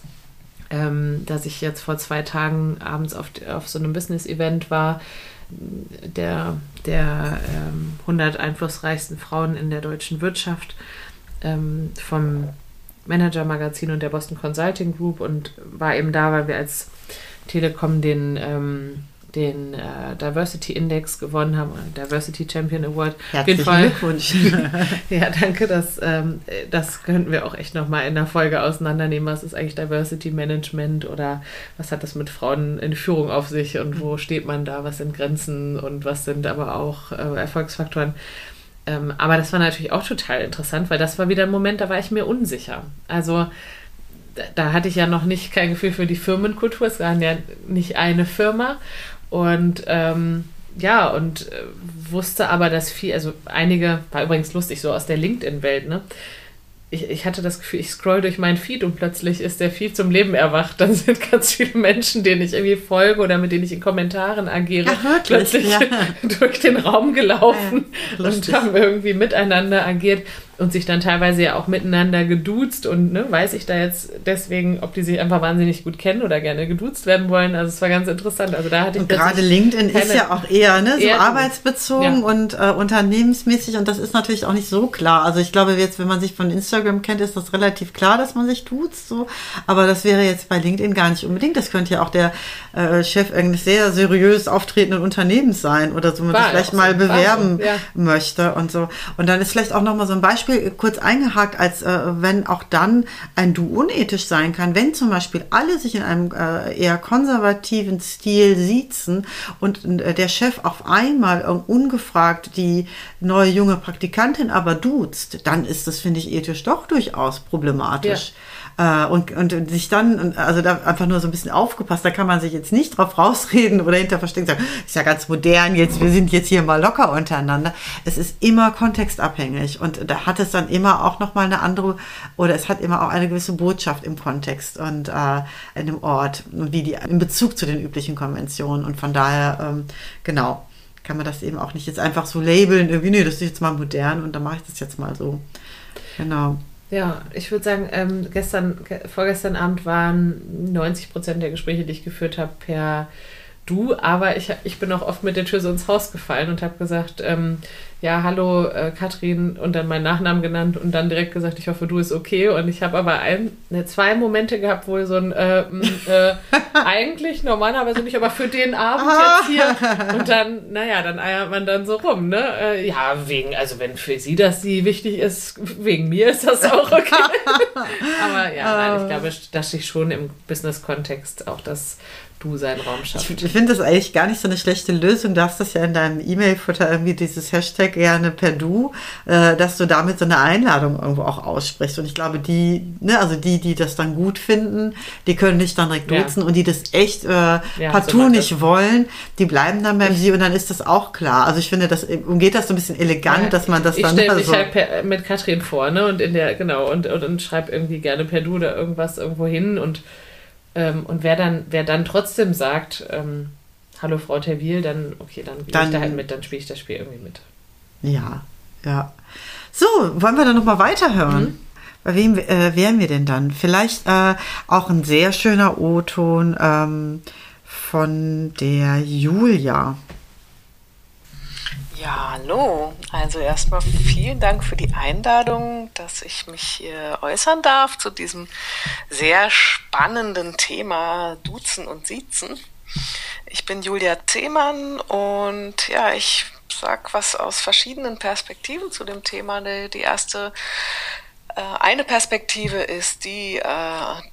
ähm, dass ich jetzt vor zwei Tagen abends auf, auf so einem Business-Event war, der, der ähm, 100 einflussreichsten Frauen in der deutschen Wirtschaft ähm, vom Manager Magazin und der Boston Consulting Group und war eben da, weil wir als Telekom den, ähm, den äh, Diversity Index gewonnen haben, Diversity Champion Award. Herzlichen Glückwunsch. ja, danke. Das, ähm, das könnten wir auch echt nochmal in der Folge auseinandernehmen. Was ist eigentlich Diversity Management oder was hat das mit Frauen in Führung auf sich und wo steht man da? Was sind Grenzen und was sind aber auch äh, Erfolgsfaktoren? Ähm, aber das war natürlich auch total interessant, weil das war wieder ein Moment, da war ich mir unsicher. Also da, hatte ich ja noch nicht kein Gefühl für die Firmenkultur. Es waren ja nicht eine Firma. Und ähm, ja, und äh, wusste aber, dass viel, also einige, war übrigens lustig, so aus der LinkedIn-Welt, ne? Ich, ich hatte das Gefühl, ich scroll durch meinen Feed und plötzlich ist der Feed zum Leben erwacht. Dann sind ganz viele Menschen, denen ich irgendwie folge oder mit denen ich in Kommentaren agiere, ja, plötzlich ja. durch den Raum gelaufen ja, und haben irgendwie miteinander agiert. Und sich dann teilweise ja auch miteinander geduzt und ne, weiß ich da jetzt deswegen, ob die sich einfach wahnsinnig gut kennen oder gerne geduzt werden wollen. Also es war ganz interessant. Also da hatte ich und gerade LinkedIn ist ja auch eher, ne, so arbeitsbezogen ja. und äh, unternehmensmäßig und das ist natürlich auch nicht so klar. Also ich glaube jetzt, wenn man sich von Instagram kennt, ist das relativ klar, dass man sich duzt, so. Aber das wäre jetzt bei LinkedIn gar nicht unbedingt. Das könnte ja auch der äh, Chef eines sehr seriös auftretenden Unternehmens sein oder so, man sich vielleicht mal so. bewerben so. ja. möchte und so. Und dann ist vielleicht auch nochmal so ein Beispiel Beispiel kurz eingehakt, als äh, wenn auch dann ein Du unethisch sein kann, wenn zum Beispiel alle sich in einem äh, eher konservativen Stil siezen und äh, der Chef auf einmal ungefragt die neue junge Praktikantin aber duzt, dann ist das, finde ich, ethisch doch durchaus problematisch. Ja. Äh, und, und sich dann, also da einfach nur so ein bisschen aufgepasst, da kann man sich jetzt nicht drauf rausreden oder hinter verstecken sagen, ist ja ganz modern jetzt, wir sind jetzt hier mal locker untereinander. Es ist immer kontextabhängig und da hat es dann immer auch nochmal eine andere, oder es hat immer auch eine gewisse Botschaft im Kontext und äh, in dem Ort wie die in Bezug zu den üblichen Konventionen und von daher, ähm, genau, kann man das eben auch nicht jetzt einfach so labeln, irgendwie, nee, das ist jetzt mal modern und dann mache ich das jetzt mal so. Genau. Ja, ich würde sagen, ähm, gestern, vorgestern Abend waren 90 Prozent der Gespräche, die ich geführt habe, per Du, aber ich, ich bin auch oft mit der Tür so ins Haus gefallen und habe gesagt, ähm, ja, hallo äh, Katrin und dann meinen Nachnamen genannt und dann direkt gesagt, ich hoffe, du ist okay. Und ich habe aber ein, ne, zwei Momente gehabt, wo so ein äh, äh, eigentlich normalerweise nicht, aber für den Abend jetzt hier. Und dann, naja, dann eiert man dann so rum, ne? Äh, ja, wegen, also wenn für sie das sie wichtig ist, wegen mir ist das auch okay. aber ja, nein, ich glaube, dass ich schon im Business-Kontext auch das du seinen Raum schaffst. Ich, finde das eigentlich gar nicht so eine schlechte Lösung. Du hast das ja in deinem E-Mail-Futter irgendwie dieses Hashtag gerne per Du, äh, dass du damit so eine Einladung irgendwo auch aussprichst. Und ich glaube, die, ne, also die, die das dann gut finden, die können dich dann direkt duzen ja. und die das echt äh, ja, partout so nicht wollen, die bleiben dann beim Sie und dann ist das auch klar. Also ich finde, das umgeht das so ein bisschen elegant, ja, dass man das ich dann. Ich stelle mich so halt per, mit Katrin vor, ne? Und in der, genau, und, und, und schreibe irgendwie gerne per Du oder irgendwas irgendwo hin und ähm, und wer dann, wer dann trotzdem sagt, ähm, hallo Frau Terwil, dann, okay, dann gehe ich da halt mit, dann spiele ich das Spiel irgendwie mit. Ja, ja. So, wollen wir dann nochmal weiterhören? Mhm. Bei wem äh, wären wir denn dann? Vielleicht äh, auch ein sehr schöner O-Ton ähm, von der Julia. Ja, hallo. Also erstmal vielen Dank für die Einladung, dass ich mich hier äußern darf zu diesem sehr spannenden Thema Duzen und Siezen. Ich bin Julia Zehmann und ja, ich sag was aus verschiedenen Perspektiven zu dem Thema. Die erste eine Perspektive ist die äh,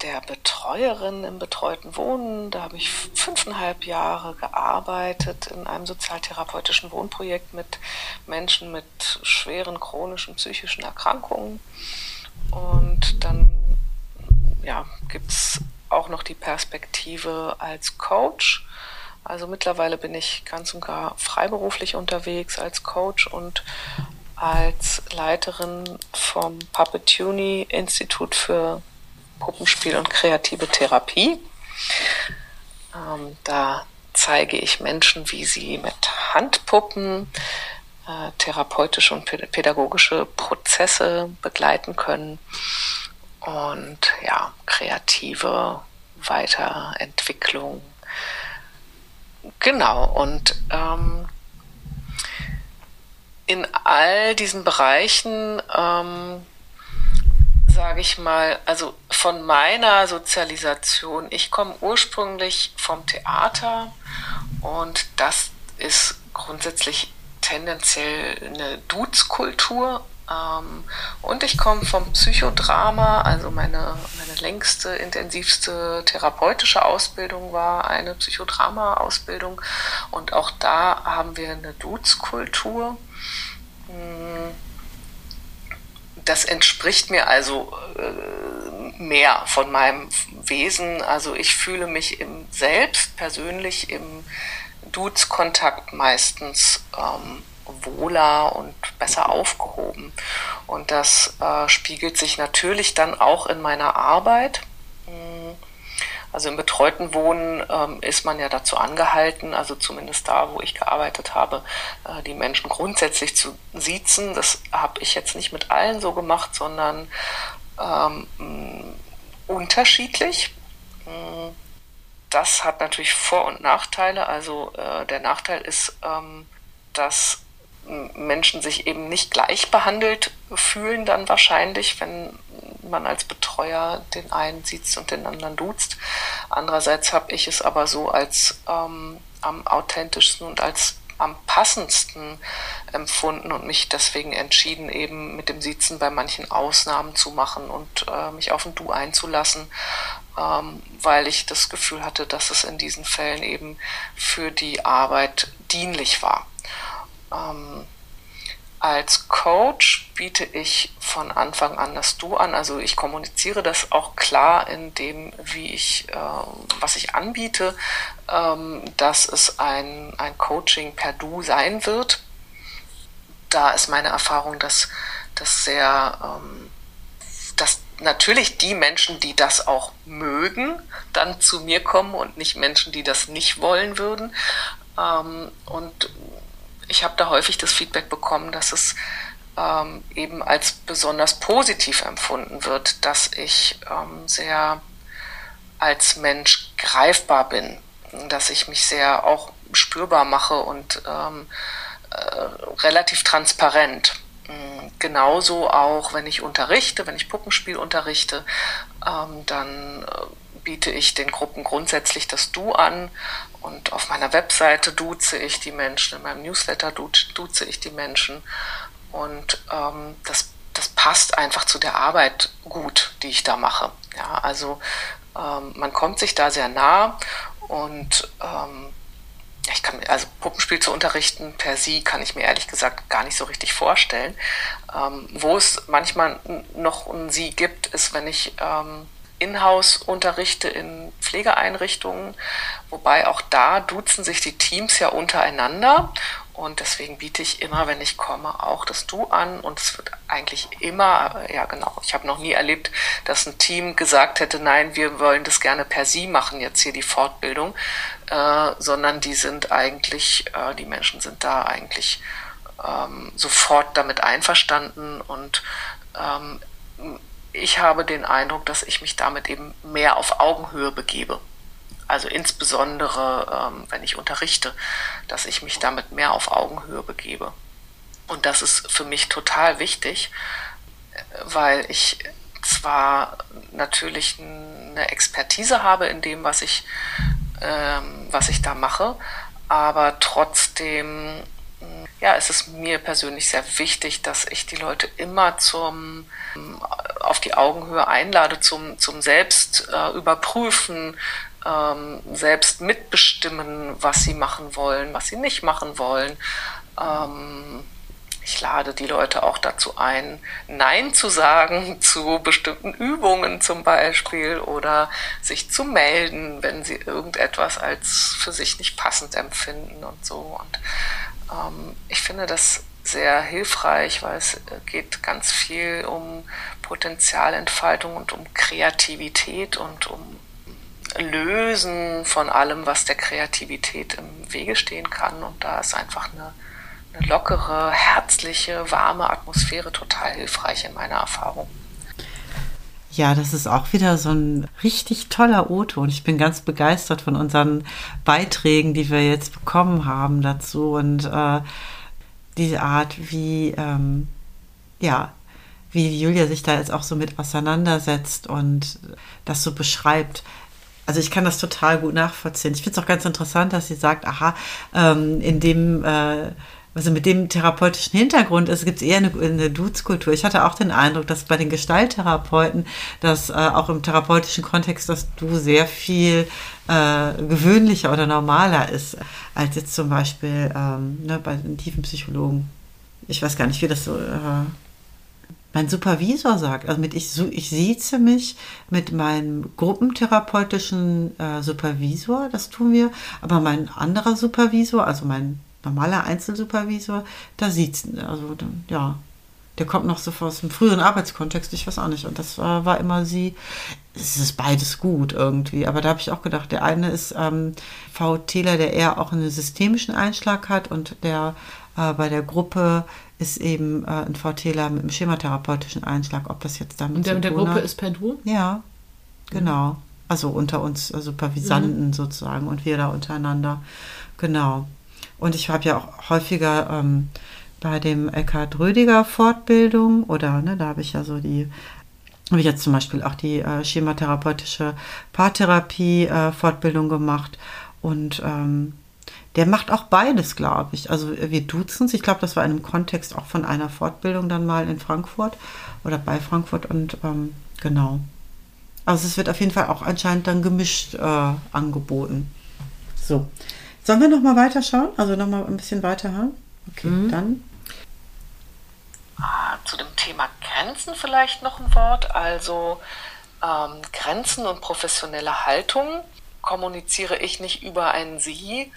der Betreuerin im betreuten Wohnen. Da habe ich fünfeinhalb Jahre gearbeitet in einem sozialtherapeutischen Wohnprojekt mit Menschen mit schweren chronischen psychischen Erkrankungen. Und dann ja, gibt es auch noch die Perspektive als Coach. Also mittlerweile bin ich ganz und gar freiberuflich unterwegs als Coach und als Leiterin vom Puppetuni Institut für Puppenspiel und kreative Therapie. Ähm, da zeige ich Menschen, wie sie mit Handpuppen äh, therapeutische und pädagogische Prozesse begleiten können und ja, kreative Weiterentwicklung. Genau, und ähm, in all diesen Bereichen, ähm, sage ich mal, also von meiner Sozialisation, ich komme ursprünglich vom Theater und das ist grundsätzlich tendenziell eine Duzkultur. Ähm, und ich komme vom Psychodrama, also meine, meine längste, intensivste therapeutische Ausbildung war eine Psychodrama-Ausbildung. Und auch da haben wir eine Duzkultur. Das entspricht mir also äh, mehr von meinem Wesen. Also ich fühle mich im selbst persönlich im Dudes-Kontakt meistens ähm, wohler und besser aufgehoben. Und das äh, spiegelt sich natürlich dann auch in meiner Arbeit. Also im betreuten Wohnen ähm, ist man ja dazu angehalten, also zumindest da, wo ich gearbeitet habe, äh, die Menschen grundsätzlich zu siezen. Das habe ich jetzt nicht mit allen so gemacht, sondern ähm, unterschiedlich. Das hat natürlich Vor- und Nachteile. Also äh, der Nachteil ist, ähm, dass Menschen sich eben nicht gleich behandelt fühlen, dann wahrscheinlich, wenn man als Betreuer den einen sieht und den anderen duzt. Andererseits habe ich es aber so als ähm, am authentischsten und als am passendsten empfunden und mich deswegen entschieden, eben mit dem Sitzen bei manchen Ausnahmen zu machen und äh, mich auf ein Du einzulassen, ähm, weil ich das Gefühl hatte, dass es in diesen Fällen eben für die Arbeit dienlich war. Ähm, als Coach biete ich von Anfang an das Du an. Also ich kommuniziere das auch klar in dem, wie ich, äh, was ich anbiete, ähm, dass es ein, ein Coaching per Du sein wird. Da ist meine Erfahrung, dass das sehr, ähm, dass natürlich die Menschen, die das auch mögen, dann zu mir kommen und nicht Menschen, die das nicht wollen würden. Ähm, und ich habe da häufig das Feedback bekommen, dass es ähm, eben als besonders positiv empfunden wird, dass ich ähm, sehr als Mensch greifbar bin, dass ich mich sehr auch spürbar mache und ähm, äh, relativ transparent. Mm, genauso auch, wenn ich unterrichte, wenn ich Puppenspiel unterrichte, ähm, dann äh, biete ich den Gruppen grundsätzlich das Du an und auf meiner Webseite duze ich die Menschen, in meinem Newsletter duze ich die Menschen. Und ähm, das, das passt einfach zu der Arbeit gut, die ich da mache. Ja, also ähm, man kommt sich da sehr nah und ähm, ich kann mir, also Puppenspiel zu unterrichten per sie kann ich mir ehrlich gesagt gar nicht so richtig vorstellen. Ähm, wo es manchmal noch ein sie gibt, ist, wenn ich ähm, in-house unterrichte in Pflegeeinrichtungen, wobei auch da duzen sich die Teams ja untereinander. Und deswegen biete ich immer, wenn ich komme, auch das Du an. Und es wird eigentlich immer, ja genau, ich habe noch nie erlebt, dass ein Team gesagt hätte, nein, wir wollen das gerne per Sie machen, jetzt hier die Fortbildung, äh, sondern die sind eigentlich, äh, die Menschen sind da eigentlich ähm, sofort damit einverstanden und ähm, ich habe den Eindruck, dass ich mich damit eben mehr auf Augenhöhe begebe. Also insbesondere, ähm, wenn ich unterrichte, dass ich mich damit mehr auf Augenhöhe begebe. Und das ist für mich total wichtig, weil ich zwar natürlich eine Expertise habe in dem, was ich, ähm, was ich da mache, aber trotzdem ja, es ist mir persönlich sehr wichtig, dass ich die Leute immer zum, auf die Augenhöhe einlade, zum, zum Selbst äh, überprüfen, ähm, selbst mitbestimmen, was sie machen wollen, was sie nicht machen wollen. Ähm, ich lade die Leute auch dazu ein, Nein zu sagen zu bestimmten Übungen zum Beispiel oder sich zu melden, wenn sie irgendetwas als für sich nicht passend empfinden und so. Und ähm, ich finde das sehr hilfreich, weil es geht ganz viel um Potenzialentfaltung und um Kreativität und um Lösen von allem, was der Kreativität im Wege stehen kann. Und da ist einfach eine, eine lockere, herzliche, warme Atmosphäre total hilfreich in meiner Erfahrung. Ja, das ist auch wieder so ein richtig toller O-Ton. Ich bin ganz begeistert von unseren Beiträgen, die wir jetzt bekommen haben dazu und äh, diese Art, wie ähm, ja, wie Julia sich da jetzt auch so mit auseinandersetzt und das so beschreibt. Also ich kann das total gut nachvollziehen. Ich finde es auch ganz interessant, dass sie sagt, aha, ähm, in dem äh, also mit dem therapeutischen Hintergrund ist, gibt es eher eine, eine Dudes-Kultur. Ich hatte auch den Eindruck, dass bei den Gestalttherapeuten, dass äh, auch im therapeutischen Kontext, dass du sehr viel äh, gewöhnlicher oder normaler ist, als jetzt zum Beispiel ähm, ne, bei den tiefen Psychologen. Ich weiß gar nicht, wie das so äh, mein Supervisor sagt. Also mit ich, ich sieze mich mit meinem gruppentherapeutischen äh, Supervisor, das tun wir, aber mein anderer Supervisor, also mein normaler Einzelsupervisor, da sieht also ja, der kommt noch so aus dem früheren Arbeitskontext, ich weiß auch nicht. Und das war, war immer sie. Es ist beides gut irgendwie. Aber da habe ich auch gedacht, der eine ist ähm, VTler, der eher auch einen systemischen Einschlag hat und der äh, bei der Gruppe ist eben äh, ein VTler mit einem schematherapeutischen Einschlag, ob das jetzt damit Und der mit der Gruppe ist per Du? Ja, genau. Also unter uns Supervisanten mhm. sozusagen und wir da untereinander. Genau. Und ich habe ja auch häufiger ähm, bei dem Eckhard Rödiger Fortbildung oder ne, da habe ich ja so die habe ich jetzt zum Beispiel auch die äh, schematherapeutische Paartherapie äh, Fortbildung gemacht und ähm, der macht auch beides, glaube ich. Also wir duzen uns. Ich glaube, das war in einem Kontext auch von einer Fortbildung dann mal in Frankfurt oder bei Frankfurt und ähm, genau. Also es wird auf jeden Fall auch anscheinend dann gemischt äh, angeboten. So. Sollen wir nochmal weiterschauen? Also nochmal ein bisschen weiterhören? Okay, mhm. dann. Ah, zu dem Thema Grenzen vielleicht noch ein Wort. Also ähm, Grenzen und professionelle Haltung kommuniziere ich nicht über ein Sie,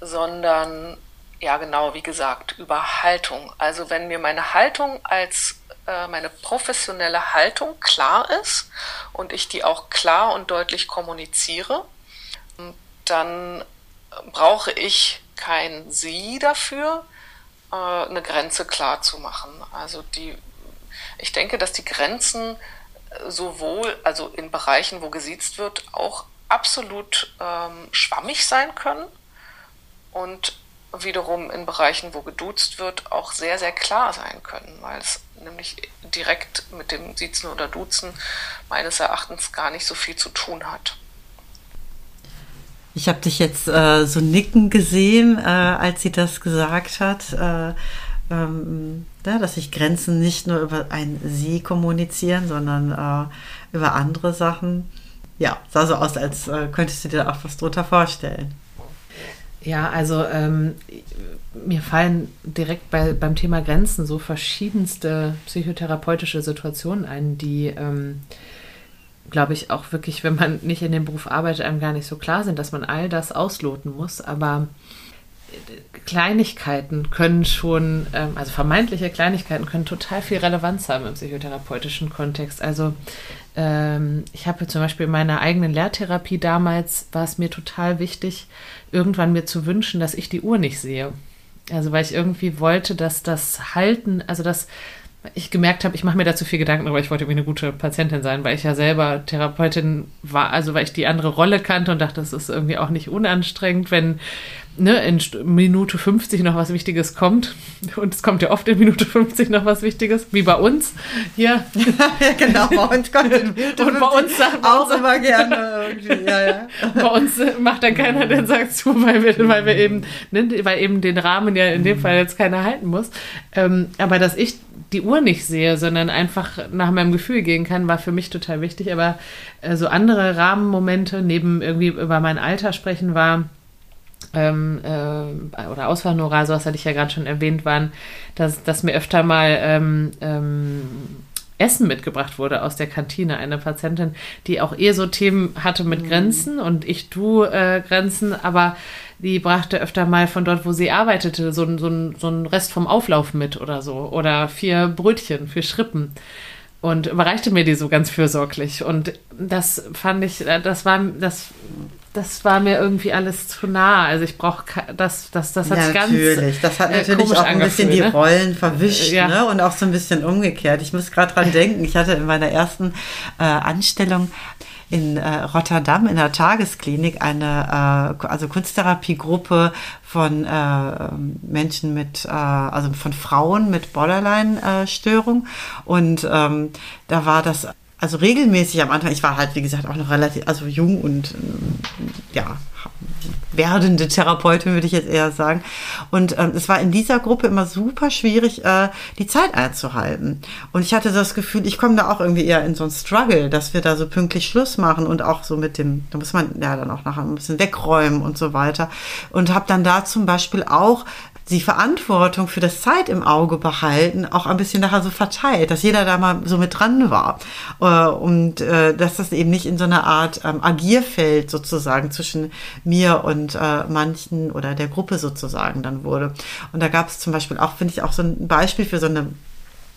sondern ja genau, wie gesagt, über Haltung. Also wenn mir meine Haltung als äh, meine professionelle Haltung klar ist und ich die auch klar und deutlich kommuniziere, dann brauche ich kein Sie dafür, äh, eine Grenze klar zu machen. Also die, ich denke, dass die Grenzen sowohl, also in Bereichen, wo gesiezt wird, auch absolut ähm, schwammig sein können und wiederum in Bereichen, wo geduzt wird, auch sehr, sehr klar sein können, weil es nämlich direkt mit dem Siezen oder Duzen meines Erachtens gar nicht so viel zu tun hat. Ich habe dich jetzt äh, so nicken gesehen, äh, als sie das gesagt hat, äh, ähm, ja, dass sich Grenzen nicht nur über ein Sie kommunizieren, sondern äh, über andere Sachen. Ja, sah so aus, als äh, könntest du dir auch was drunter vorstellen. Ja, also ähm, mir fallen direkt bei, beim Thema Grenzen so verschiedenste psychotherapeutische Situationen ein, die ähm, glaube ich, auch wirklich, wenn man nicht in dem Beruf arbeitet, einem gar nicht so klar sind, dass man all das ausloten muss. Aber äh, Kleinigkeiten können schon, ähm, also vermeintliche Kleinigkeiten können total viel Relevanz haben im psychotherapeutischen Kontext. Also ähm, ich habe zum Beispiel in meiner eigenen Lehrtherapie damals, war es mir total wichtig, irgendwann mir zu wünschen, dass ich die Uhr nicht sehe. Also weil ich irgendwie wollte, dass das Halten, also das ich gemerkt habe, ich mache mir da zu viel Gedanken, aber ich wollte irgendwie eine gute Patientin sein, weil ich ja selber Therapeutin war, also weil ich die andere Rolle kannte und dachte, das ist irgendwie auch nicht unanstrengend, wenn ne, in Minute 50 noch was Wichtiges kommt. Und es kommt ja oft in Minute 50 noch was Wichtiges, wie bei uns hier. ja, genau, bei uns kommt in Minute Und bei uns sagt auch uns, immer gerne irgendwie, ja, ja. Bei uns macht dann keiner den Sack zu, weil wir, weil wir eben, ne, weil eben den Rahmen ja in dem Fall jetzt keiner halten muss. Ähm, aber dass ich die Uhr nicht sehe, sondern einfach nach meinem Gefühl gehen kann, war für mich total wichtig. Aber äh, so andere Rahmenmomente, neben irgendwie über mein Alter sprechen, war ähm, äh, oder Ausfallnora, sowas hatte ich ja gerade schon erwähnt, waren, dass, dass mir öfter mal ähm, ähm, Essen mitgebracht wurde aus der Kantine. Eine Patientin, die auch eher so Themen hatte mit mhm. Grenzen und ich, du äh, Grenzen, aber die brachte öfter mal von dort, wo sie arbeitete, so, so, so einen Rest vom Auflauf mit oder so. Oder vier Brötchen, vier Schrippen. Und überreichte mir die so ganz fürsorglich. Und das fand ich, äh, das war, das, das war mir irgendwie alles zu nah. Also ich brauche das, das, das hat ja, ganz natürlich. Das hat äh, natürlich auch ein bisschen die ne? Rollen verwischt, ja. ne? Und auch so ein bisschen umgekehrt. Ich muss gerade dran denken. Ich hatte in meiner ersten äh, Anstellung in äh, Rotterdam in der Tagesklinik eine äh, also Kunsttherapiegruppe von äh, Menschen mit, äh, also von Frauen mit Borderline-Störung. und ähm, da war das also regelmäßig am Anfang, ich war halt, wie gesagt, auch noch relativ, also jung und ja, werdende Therapeutin, würde ich jetzt eher sagen. Und ähm, es war in dieser Gruppe immer super schwierig, äh, die Zeit einzuhalten. Und ich hatte das Gefühl, ich komme da auch irgendwie eher in so ein Struggle, dass wir da so pünktlich Schluss machen und auch so mit dem, da muss man ja dann auch nachher ein bisschen wegräumen und so weiter. Und habe dann da zum Beispiel auch die Verantwortung für das Zeit im Auge behalten, auch ein bisschen nachher so verteilt, dass jeder da mal so mit dran war. Äh, und äh, dass das eben nicht in so einer Art ähm, Agierfeld sozusagen zwischen mir und äh, manchen oder der Gruppe sozusagen dann wurde. Und da gab es zum Beispiel auch, finde ich, auch so ein Beispiel für so eine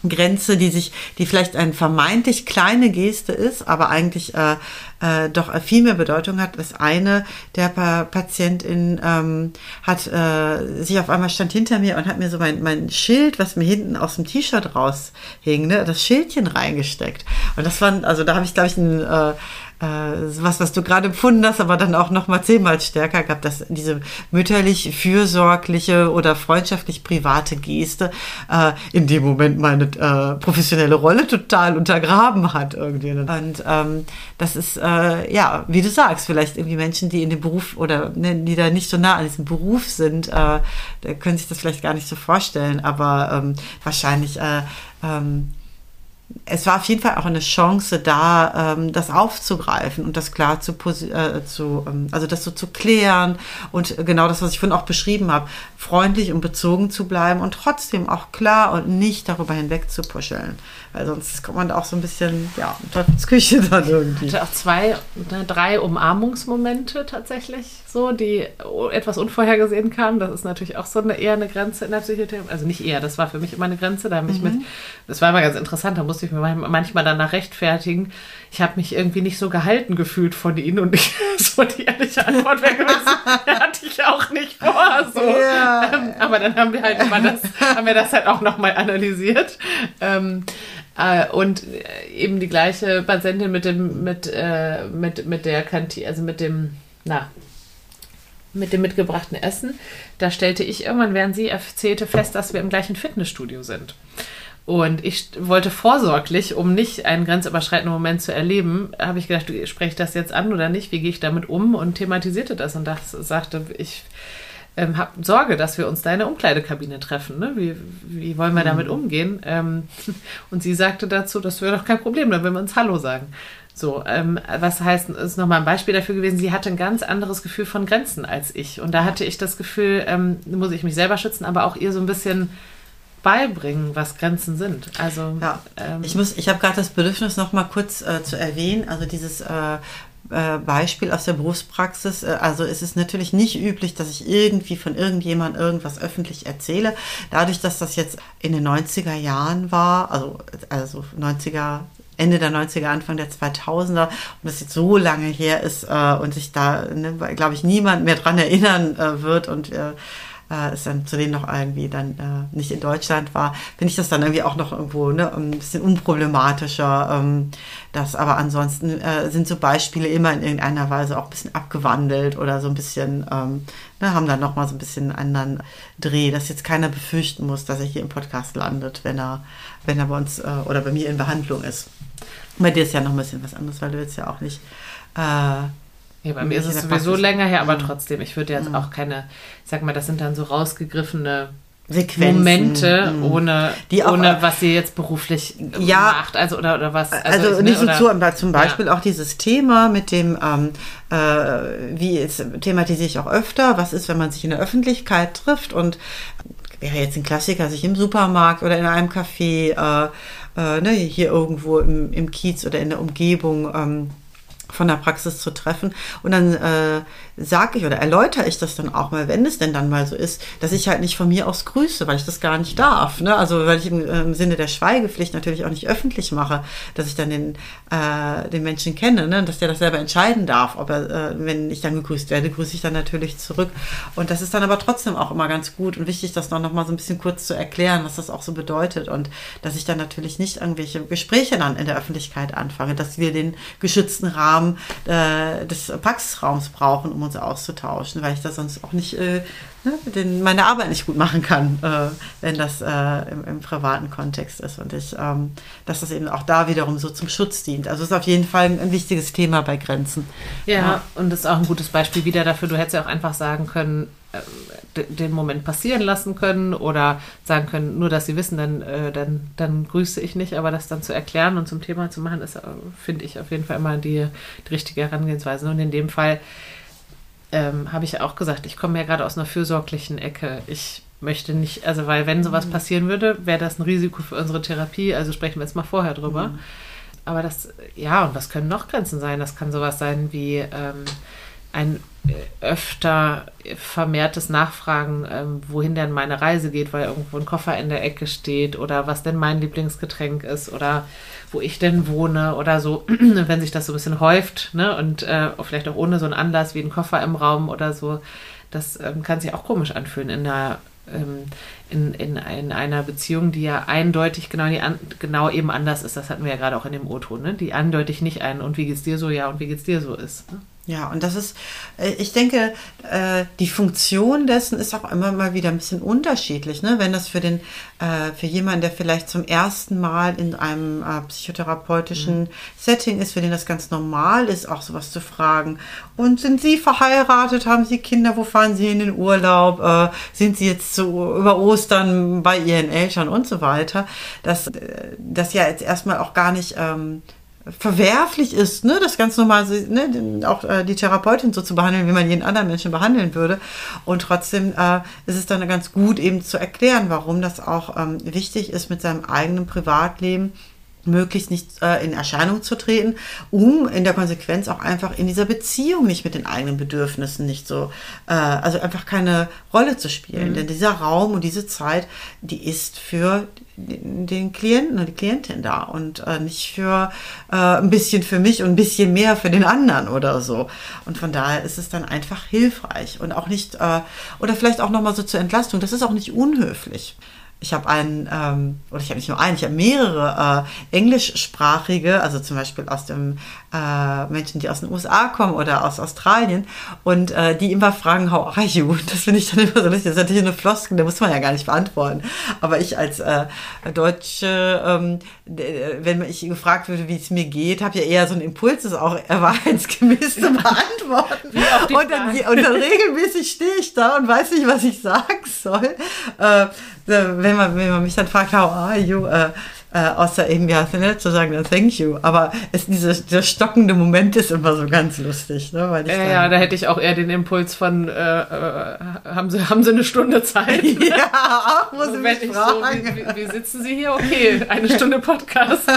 Grenze, die sich, die vielleicht eine vermeintlich kleine Geste ist, aber eigentlich äh, äh, doch viel mehr Bedeutung hat. Das eine, der pa Patientin ähm, hat äh, sich auf einmal stand hinter mir und hat mir so mein, mein Schild, was mir hinten aus dem T-Shirt raushing, ne, das Schildchen reingesteckt. Und das war, also da habe ich, glaube ich, ein äh, was, was du gerade empfunden hast, aber dann auch noch mal zehnmal stärker gehabt, dass diese mütterlich fürsorgliche oder freundschaftlich private Geste äh, in dem Moment meine äh, professionelle Rolle total untergraben hat irgendwie. Und ähm, das ist äh, ja, wie du sagst, vielleicht irgendwie Menschen, die in dem Beruf oder ne, die da nicht so nah an diesem Beruf sind, äh, können sich das vielleicht gar nicht so vorstellen, aber ähm, wahrscheinlich äh, ähm, es war auf jeden Fall auch eine Chance da, ähm, das aufzugreifen und das klar zu, äh, zu ähm, also das so zu klären und genau das, was ich vorhin auch beschrieben habe, freundlich und bezogen zu bleiben und trotzdem auch klar und nicht darüber hinweg zu puscheln. Weil sonst kommt man auch so ein bisschen, ja, in Teufelsküche dann irgendwie. Ich hatte auch zwei, ne, drei Umarmungsmomente tatsächlich, so, die etwas unvorhergesehen kamen. Das ist natürlich auch so eine eher eine Grenze in der Psychotherapie. Also nicht eher, das war für mich immer eine Grenze. Da habe ich mhm. mit, das war immer ganz interessant, da musste ich mir manchmal danach rechtfertigen. Ich habe mich irgendwie nicht so gehalten gefühlt von ihnen und ich, so die ehrliche Antwort wäre gewesen, hatte ich auch nicht vor. So. Ja. Ähm, aber dann haben wir halt immer das, haben wir das halt auch nochmal analysiert. Ähm, äh, und eben die gleiche Patientin mit dem, mit, äh, mit, mit der Kantine, also mit dem, na, mit dem mitgebrachten Essen. Da stellte ich irgendwann, während sie erzählte, fest, dass wir im gleichen Fitnessstudio sind. Und ich wollte vorsorglich, um nicht einen grenzüberschreitenden Moment zu erleben, habe ich gedacht, spreche das jetzt an oder nicht, wie gehe ich damit um und thematisierte das und das, sagte, ich ähm, habe Sorge, dass wir uns da in der Umkleidekabine treffen. Ne? Wie, wie wollen wir mhm. damit umgehen? Ähm, und sie sagte dazu, das wäre doch kein Problem, dann würden wir uns Hallo sagen. So, ähm, was heißt, ist nochmal ein Beispiel dafür gewesen, sie hatte ein ganz anderes Gefühl von Grenzen als ich. Und da hatte ich das Gefühl, ähm, muss ich mich selber schützen, aber auch ihr so ein bisschen beibringen, was Grenzen sind. Also ja. ähm, ich muss, ich habe gerade das Bedürfnis noch mal kurz äh, zu erwähnen. Also dieses äh, Beispiel aus der Berufspraxis. Äh, also es ist natürlich nicht üblich, dass ich irgendwie von irgendjemandem irgendwas öffentlich erzähle. Dadurch, dass das jetzt in den 90er Jahren war, also, also 90er, Ende der 90er, Anfang der 2000er und das jetzt so lange her ist äh, und sich da, ne, glaube ich, niemand mehr dran erinnern äh, wird und äh, äh, es dann zudem noch irgendwie dann äh, nicht in Deutschland war, finde ich das dann irgendwie auch noch irgendwo ne, ein bisschen unproblematischer. Ähm, das aber ansonsten äh, sind so Beispiele immer in irgendeiner Weise auch ein bisschen abgewandelt oder so ein bisschen, ähm, ne, haben dann nochmal so ein bisschen einen anderen Dreh, dass jetzt keiner befürchten muss, dass er hier im Podcast landet, wenn er, wenn er bei uns äh, oder bei mir in Behandlung ist. Bei dir ist ja noch ein bisschen was anderes, weil du jetzt ja auch nicht äh, ja, bei mir ist es sowieso länger her, aber mhm. trotzdem, ich würde jetzt mhm. auch keine, ich sag mal, das sind dann so rausgegriffene Sequenzen, Momente, mhm. ohne, die auch, ohne was sie jetzt beruflich ja, macht. Also, oder, oder was. Also, also nicht so zu, zum Beispiel ja. auch dieses Thema mit dem, ähm, äh, wie es thematisiere ich auch öfter, was ist, wenn man sich in der Öffentlichkeit trifft und wäre jetzt ein Klassiker, sich im Supermarkt oder in einem Café, äh, äh, ne, hier irgendwo im, im Kiez oder in der Umgebung, ähm, von der Praxis zu treffen. Und dann äh, sage ich oder erläutere ich das dann auch mal, wenn es denn dann mal so ist, dass ich halt nicht von mir aus grüße, weil ich das gar nicht darf. Ne? Also weil ich im, im Sinne der Schweigepflicht natürlich auch nicht öffentlich mache, dass ich dann den, äh, den Menschen kenne, ne? dass der das selber entscheiden darf. Ob er, äh, wenn ich dann gegrüßt werde, grüße ich dann natürlich zurück. Und das ist dann aber trotzdem auch immer ganz gut und wichtig, das noch mal so ein bisschen kurz zu erklären, was das auch so bedeutet. Und dass ich dann natürlich nicht irgendwelche Gespräche dann in der Öffentlichkeit anfange, dass wir den geschützten Rahmen äh, des Praxisraums brauchen, um uns auszutauschen, weil ich das sonst auch nicht, äh, ne, den, meine Arbeit nicht gut machen kann, äh, wenn das äh, im, im, privaten Kontext ist. Und ich, ähm, dass das eben auch da wiederum so zum Schutz dient. Also ist auf jeden Fall ein, ein wichtiges Thema bei Grenzen. Ja, ja, und das ist auch ein gutes Beispiel wieder dafür. Du hättest ja auch einfach sagen können, den Moment passieren lassen können oder sagen können, nur dass sie wissen, dann, äh, dann, dann grüße ich nicht, aber das dann zu erklären und zum Thema zu machen, ist, äh, finde ich, auf jeden Fall immer die, die richtige Herangehensweise. Und in dem Fall ähm, habe ich ja auch gesagt, ich komme ja gerade aus einer fürsorglichen Ecke. Ich möchte nicht, also weil wenn sowas mhm. passieren würde, wäre das ein Risiko für unsere Therapie, also sprechen wir jetzt mal vorher drüber. Mhm. Aber das, ja, und was können noch Grenzen sein? Das kann sowas sein wie, ähm, ein äh, öfter vermehrtes Nachfragen, ähm, wohin denn meine Reise geht, weil irgendwo ein Koffer in der Ecke steht oder was denn mein Lieblingsgetränk ist oder wo ich denn wohne oder so, wenn sich das so ein bisschen häuft ne? und äh, vielleicht auch ohne so einen Anlass wie ein Koffer im Raum oder so, das ähm, kann sich auch komisch anfühlen in einer ähm, in, in, in, einer Beziehung, die ja eindeutig genau, die an, genau eben anders ist. Das hatten wir ja gerade auch in dem O-Ton, ne? die eindeutig nicht ein und wie geht's dir so, ja und wie geht's dir so ist. Ne? Ja, und das ist, äh, ich denke, äh, die Funktion dessen ist auch immer mal wieder ein bisschen unterschiedlich. Ne? Wenn das für den, äh, für jemanden, der vielleicht zum ersten Mal in einem psychotherapeutischen mhm. Setting ist, für den das ganz normal ist, auch sowas zu fragen. Und sind Sie verheiratet? Haben Sie Kinder? Wo fahren Sie in den Urlaub? Sind Sie jetzt so über Ostern bei Ihren Eltern und so weiter? Dass das ja jetzt erstmal auch gar nicht ähm, verwerflich ist, ne, das ganz normal, ne, auch äh, die Therapeutin so zu behandeln, wie man jeden anderen Menschen behandeln würde. Und trotzdem äh, ist es dann ganz gut, eben zu erklären, warum das auch ähm, wichtig ist, mit seinem eigenen Privatleben möglichst nicht äh, in Erscheinung zu treten, um in der Konsequenz auch einfach in dieser Beziehung nicht mit den eigenen Bedürfnissen nicht so, äh, also einfach keine Rolle zu spielen. Mhm. Denn dieser Raum und diese Zeit, die ist für den Klienten oder die Klientin da und äh, nicht für äh, ein bisschen für mich und ein bisschen mehr für den anderen oder so. Und von daher ist es dann einfach hilfreich und auch nicht, äh, oder vielleicht auch nochmal so zur Entlastung, das ist auch nicht unhöflich ich habe einen, ähm, oder ich habe nicht nur einen, ich habe mehrere äh, englischsprachige, also zum Beispiel aus dem äh, Menschen, die aus den USA kommen oder aus Australien und äh, die immer fragen, how are you? Das finde ich dann immer so lustig. Das ist natürlich eine Floskel, der muss man ja gar nicht beantworten. Aber ich als äh, Deutsche, ähm, wenn ich gefragt würde, wie es mir geht, habe ja eher so einen Impuls, das auch wahrheitsgemäß zu beantworten. und, dann, und dann regelmäßig stehe ich da und weiß nicht, was ich sagen soll. Äh, wenn man, wenn man mich dann fragt, how are you? Äh, äh, außer eben ja zu sagen, thank you. Aber es, diese, dieser stockende Moment ist immer so ganz lustig. Ne? Weil ja, ja, da hätte ich auch eher den Impuls von, äh, äh, haben, Sie, haben Sie eine Stunde Zeit? ja, auch muss also, ich fragen. So, wie, wie, sitzen Sie hier? Okay, eine Stunde Podcast.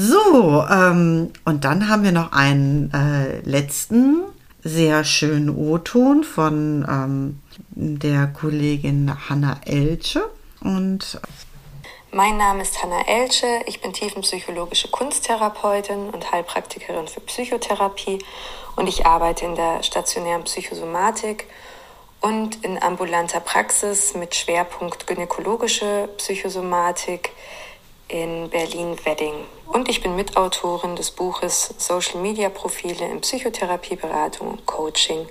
So, ähm, und dann haben wir noch einen äh, letzten sehr schönen O-Ton von ähm, der Kollegin Hanna Elche. Und mein Name ist Hanna Elche, ich bin tiefenpsychologische Kunsttherapeutin und Heilpraktikerin für Psychotherapie und ich arbeite in der stationären Psychosomatik und in ambulanter Praxis mit Schwerpunkt gynäkologische Psychosomatik in Berlin-Wedding. Und ich bin Mitautorin des Buches Social Media Profile in Psychotherapieberatung und Coaching.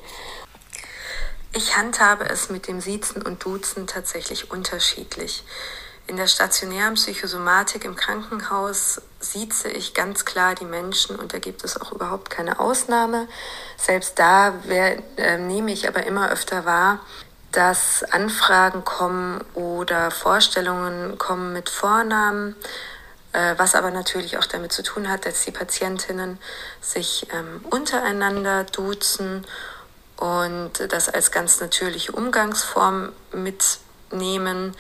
Ich handhabe es mit dem Siezen und Duzen tatsächlich unterschiedlich. In der stationären Psychosomatik im Krankenhaus sieze ich ganz klar die Menschen und da gibt es auch überhaupt keine Ausnahme. Selbst da wer, äh, nehme ich aber immer öfter wahr, dass Anfragen kommen oder Vorstellungen kommen mit Vornamen, äh, was aber natürlich auch damit zu tun hat, dass die Patientinnen sich ähm, untereinander duzen und das als ganz natürliche Umgangsform mitnehmen.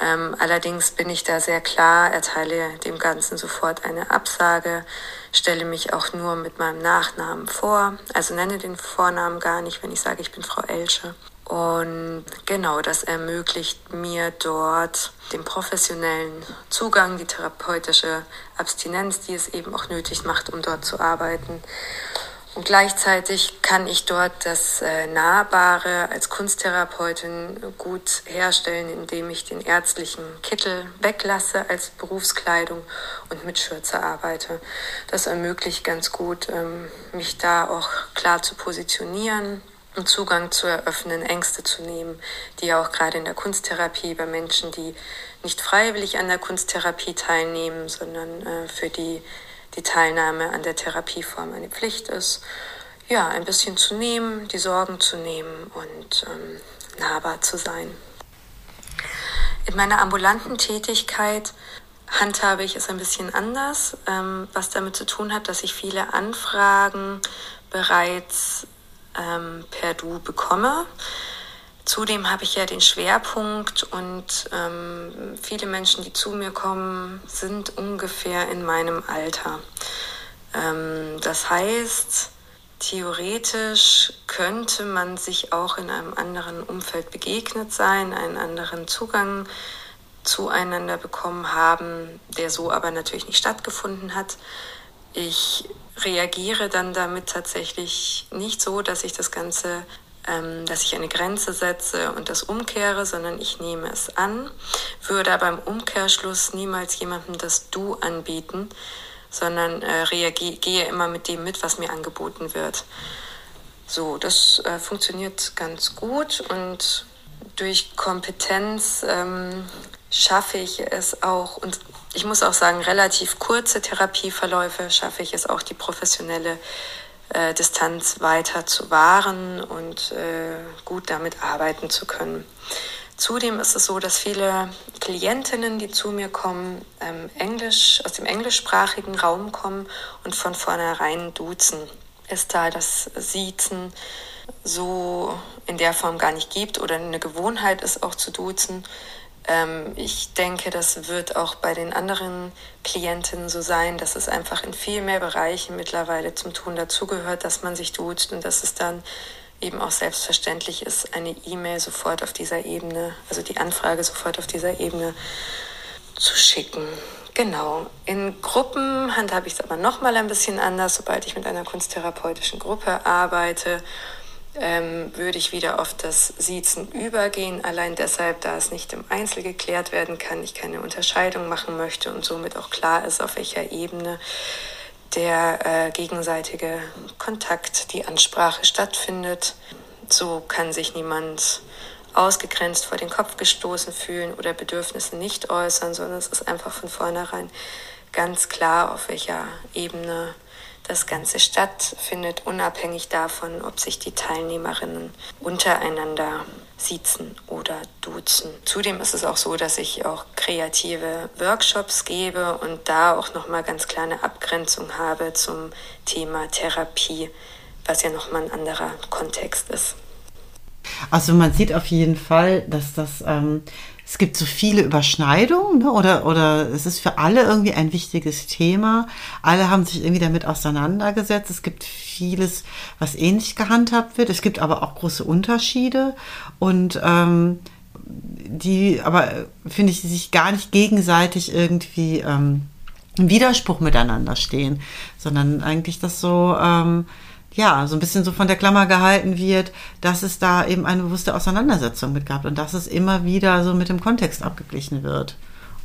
Ähm, allerdings bin ich da sehr klar, erteile dem Ganzen sofort eine Absage, stelle mich auch nur mit meinem Nachnamen vor, also nenne den Vornamen gar nicht, wenn ich sage, ich bin Frau Elsche. Und genau, das ermöglicht mir dort den professionellen Zugang, die therapeutische Abstinenz, die es eben auch nötig macht, um dort zu arbeiten. Und gleichzeitig kann ich dort das äh, Nahbare als Kunsttherapeutin gut herstellen, indem ich den ärztlichen Kittel weglasse als Berufskleidung und mit Schürze arbeite. Das ermöglicht ganz gut, ähm, mich da auch klar zu positionieren und Zugang zu eröffnen, Ängste zu nehmen, die ja auch gerade in der Kunsttherapie bei Menschen, die nicht freiwillig an der Kunsttherapie teilnehmen, sondern äh, für die die Teilnahme an der Therapieform eine Pflicht ist, ja, ein bisschen zu nehmen, die Sorgen zu nehmen und ähm, nahbar zu sein. In meiner ambulanten Tätigkeit handhabe ich es ein bisschen anders, ähm, was damit zu tun hat, dass ich viele Anfragen bereits ähm, per Du bekomme. Zudem habe ich ja den Schwerpunkt und ähm, viele Menschen, die zu mir kommen, sind ungefähr in meinem Alter. Ähm, das heißt, theoretisch könnte man sich auch in einem anderen Umfeld begegnet sein, einen anderen Zugang zueinander bekommen haben, der so aber natürlich nicht stattgefunden hat. Ich reagiere dann damit tatsächlich nicht so, dass ich das Ganze, ähm, dass ich eine Grenze setze und das umkehre, sondern ich nehme es an, würde aber im Umkehrschluss niemals jemandem das Du anbieten, sondern äh, reagiere, gehe immer mit dem mit, was mir angeboten wird. So, das äh, funktioniert ganz gut und durch Kompetenz ähm, schaffe ich es auch, und ich muss auch sagen, relativ kurze Therapieverläufe schaffe ich es auch, die professionelle äh, Distanz weiter zu wahren und äh, gut damit arbeiten zu können. Zudem ist es so, dass viele Klientinnen, die zu mir kommen, ähm, Englisch, aus dem englischsprachigen Raum kommen und von vornherein duzen. Es da das Siezen so in der Form gar nicht gibt oder eine Gewohnheit ist auch zu duzen, ähm, ich denke, das wird auch bei den anderen Klientinnen so sein, dass es einfach in viel mehr Bereichen mittlerweile zum Tun dazugehört, dass man sich duzt und dass es dann eben auch selbstverständlich ist, eine E-Mail sofort auf dieser Ebene, also die Anfrage sofort auf dieser Ebene zu schicken. Genau. In Gruppen handhabe ich es aber nochmal ein bisschen anders, sobald ich mit einer kunsttherapeutischen Gruppe arbeite ähm, würde ich wieder auf das Siezen übergehen. Allein deshalb, da es nicht im Einzel geklärt werden kann, ich keine Unterscheidung machen möchte und somit auch klar ist, auf welcher Ebene der äh, gegenseitige Kontakt, die Ansprache stattfindet. So kann sich niemand ausgegrenzt vor den Kopf gestoßen fühlen oder Bedürfnisse nicht äußern, sondern es ist einfach von vornherein ganz klar, auf welcher Ebene das Ganze stattfindet, unabhängig davon, ob sich die Teilnehmerinnen untereinander siezen oder duzen. Zudem ist es auch so, dass ich auch kreative Workshops gebe und da auch nochmal ganz kleine Abgrenzung habe zum Thema Therapie, was ja nochmal ein anderer Kontext ist. Also man sieht auf jeden Fall, dass das ähm, es gibt so viele Überschneidungen ne? oder, oder es ist für alle irgendwie ein wichtiges Thema. Alle haben sich irgendwie damit auseinandergesetzt. Es gibt vieles, was ähnlich gehandhabt wird. Es gibt aber auch große Unterschiede und ähm, die aber, finde ich, sich gar nicht gegenseitig irgendwie ähm, im Widerspruch miteinander stehen, sondern eigentlich das so... Ähm, ja, so ein bisschen so von der Klammer gehalten wird, dass es da eben eine bewusste Auseinandersetzung mit gab und dass es immer wieder so mit dem Kontext abgeglichen wird.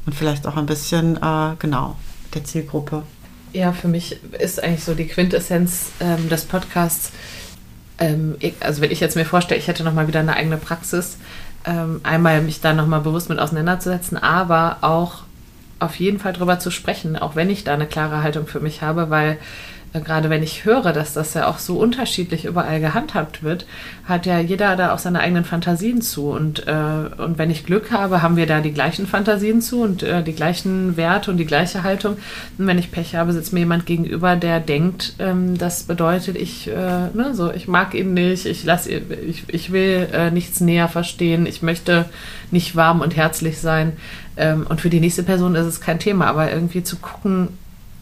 Und vielleicht auch ein bisschen, äh, genau, der Zielgruppe. Ja, für mich ist eigentlich so die Quintessenz ähm, des Podcasts, ähm, also wenn ich jetzt mir vorstelle, ich hätte nochmal wieder eine eigene Praxis, ähm, einmal mich da nochmal bewusst mit auseinanderzusetzen, aber auch auf jeden Fall drüber zu sprechen, auch wenn ich da eine klare Haltung für mich habe, weil gerade wenn ich höre, dass das ja auch so unterschiedlich überall gehandhabt wird, hat ja jeder da auch seine eigenen Fantasien zu. Und, äh, und wenn ich Glück habe, haben wir da die gleichen Fantasien zu und äh, die gleichen Werte und die gleiche Haltung. Und wenn ich Pech habe, sitzt mir jemand gegenüber, der denkt, ähm, das bedeutet, ich, äh, ne, so, ich mag ihn nicht, ich, lass, ich, ich will äh, nichts näher verstehen, ich möchte nicht warm und herzlich sein. Ähm, und für die nächste Person ist es kein Thema, aber irgendwie zu gucken,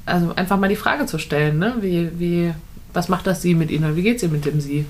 also einfach mal die Frage zu stellen, ne? Wie, wie, was macht das Sie mit Ihnen oder wie geht es Ihnen mit dem Sie?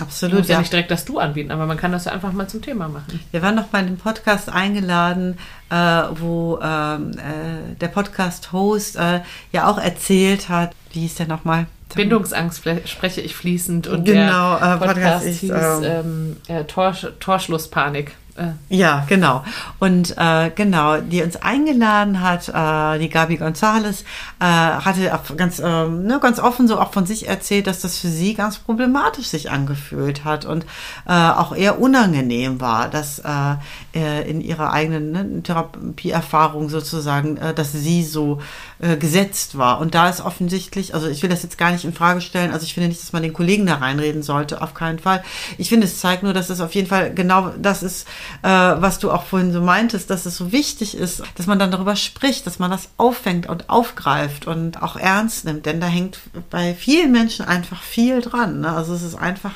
Absolut. Man muss ja, ja nicht direkt das Du anbieten, aber man kann das ja einfach mal zum Thema machen. Wir waren noch bei einem Podcast eingeladen, äh, wo ähm, äh, der Podcast-Host äh, ja auch erzählt hat, wie hieß der nochmal? Bindungsangst spreche ich fließend und genau, der Podcast, Podcast ist, hieß ähm, ähm, Tor, Torschlusspanik. Äh. Ja, genau. Und äh, genau, die uns eingeladen hat, äh, die Gabi Gonzales, äh, hatte ganz, äh, ne, ganz offen so auch von sich erzählt, dass das für sie ganz problematisch sich angefühlt hat und äh, auch eher unangenehm war, dass äh, äh in ihrer eigenen ne, Therapieerfahrung sozusagen, äh, dass sie so äh, gesetzt war. Und da ist offensichtlich, also ich will das jetzt gar nicht in Frage stellen, also ich finde nicht, dass man den Kollegen da reinreden sollte, auf keinen Fall. Ich finde, es zeigt nur, dass es auf jeden Fall genau das ist, äh, was du auch vorhin so meintest, dass es so wichtig ist, dass man dann darüber spricht, dass man das auffängt und aufgreift und auch ernst nimmt, denn da hängt bei vielen Menschen einfach viel dran. Ne? Also es ist einfach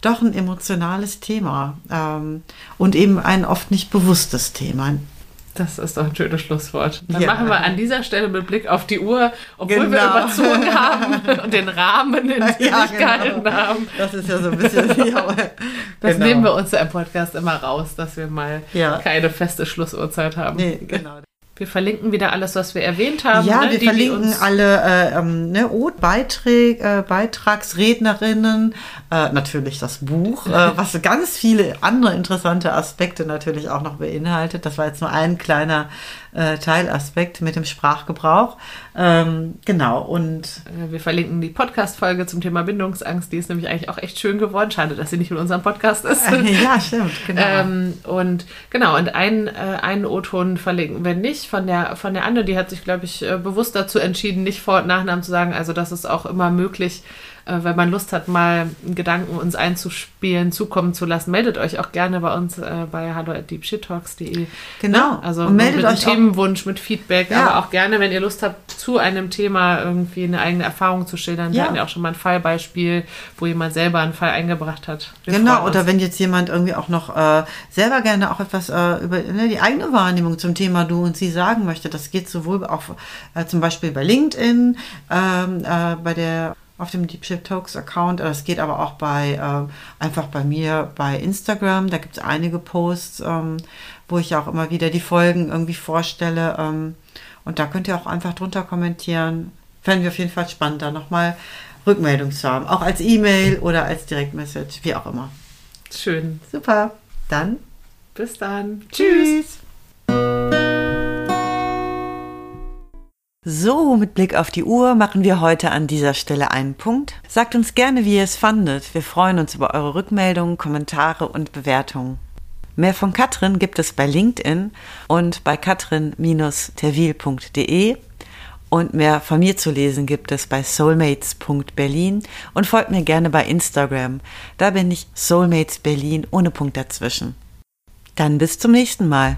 doch ein emotionales Thema ähm, und eben ein oft nicht bewusstes Thema. Das ist doch ein schönes Schlusswort. Dann ja. machen wir an dieser Stelle mit Blick auf die Uhr, obwohl genau. wir überzogen haben und den Rahmen, den wir ja, genau. haben. Das ist ja so ein bisschen. ja, das genau. nehmen wir uns im Podcast immer raus, dass wir mal ja. keine feste Schlussuhrzeit haben. Nee, genau. Wir verlinken wieder alles, was wir erwähnt haben. Ja, ne? wir die, verlinken die alle äh, ähm, ne, Beiträge, äh, Beitragsrednerinnen, äh, natürlich das Buch, äh, was ganz viele andere interessante Aspekte natürlich auch noch beinhaltet. Das war jetzt nur ein kleiner äh, Teilaspekt mit dem Sprachgebrauch. Ähm, genau, und wir verlinken die Podcast-Folge zum Thema Bindungsangst. Die ist nämlich eigentlich auch echt schön geworden. Schade, dass sie nicht in unserem Podcast ist. ja, stimmt, genau. Ähm, und genau, und einen, äh, einen O-Ton verlinken wir nicht von der, von der Anne, die hat sich, glaube ich, äh, bewusst dazu entschieden, nicht Vor- und Nachnamen zu sagen. Also das ist auch immer möglich, äh, wenn man Lust hat, mal einen Gedanken uns einzuspielen, zukommen zu lassen, meldet euch auch gerne bei uns äh, bei hallo@deepshittalks.de. Genau. Ne? Also und meldet mit euch Themenwunsch, mit Feedback, ja. aber auch gerne, wenn ihr Lust habt, zu einem Thema irgendwie eine eigene Erfahrung zu schildern. Wir hatten ja auch schon mal ein Fallbeispiel, wo jemand selber einen Fall eingebracht hat. Wir genau. Oder wenn jetzt jemand irgendwie auch noch äh, selber gerne auch etwas äh, über ne, die eigene Wahrnehmung zum Thema du und sie sagen möchte. Das geht sowohl auch äh, zum Beispiel bei LinkedIn, ähm, äh, bei der auf dem Deep Ship Talks Account. Das geht aber auch bei äh, einfach bei mir bei Instagram. Da gibt es einige Posts, ähm, wo ich auch immer wieder die Folgen irgendwie vorstelle. Ähm, und da könnt ihr auch einfach drunter kommentieren. Fänden wir auf jeden Fall spannend, da nochmal Rückmeldung zu haben. Auch als E-Mail oder als Direktmessage, wie auch immer. Schön. Super. Dann bis dann. Tschüss. So, mit Blick auf die Uhr machen wir heute an dieser Stelle einen Punkt. Sagt uns gerne, wie ihr es fandet. Wir freuen uns über eure Rückmeldungen, Kommentare und Bewertungen. Mehr von Katrin gibt es bei LinkedIn und bei katrin-terwil.de und mehr von mir zu lesen gibt es bei soulmates.berlin und folgt mir gerne bei Instagram. Da bin ich Soulmates Berlin ohne Punkt dazwischen. Dann bis zum nächsten Mal.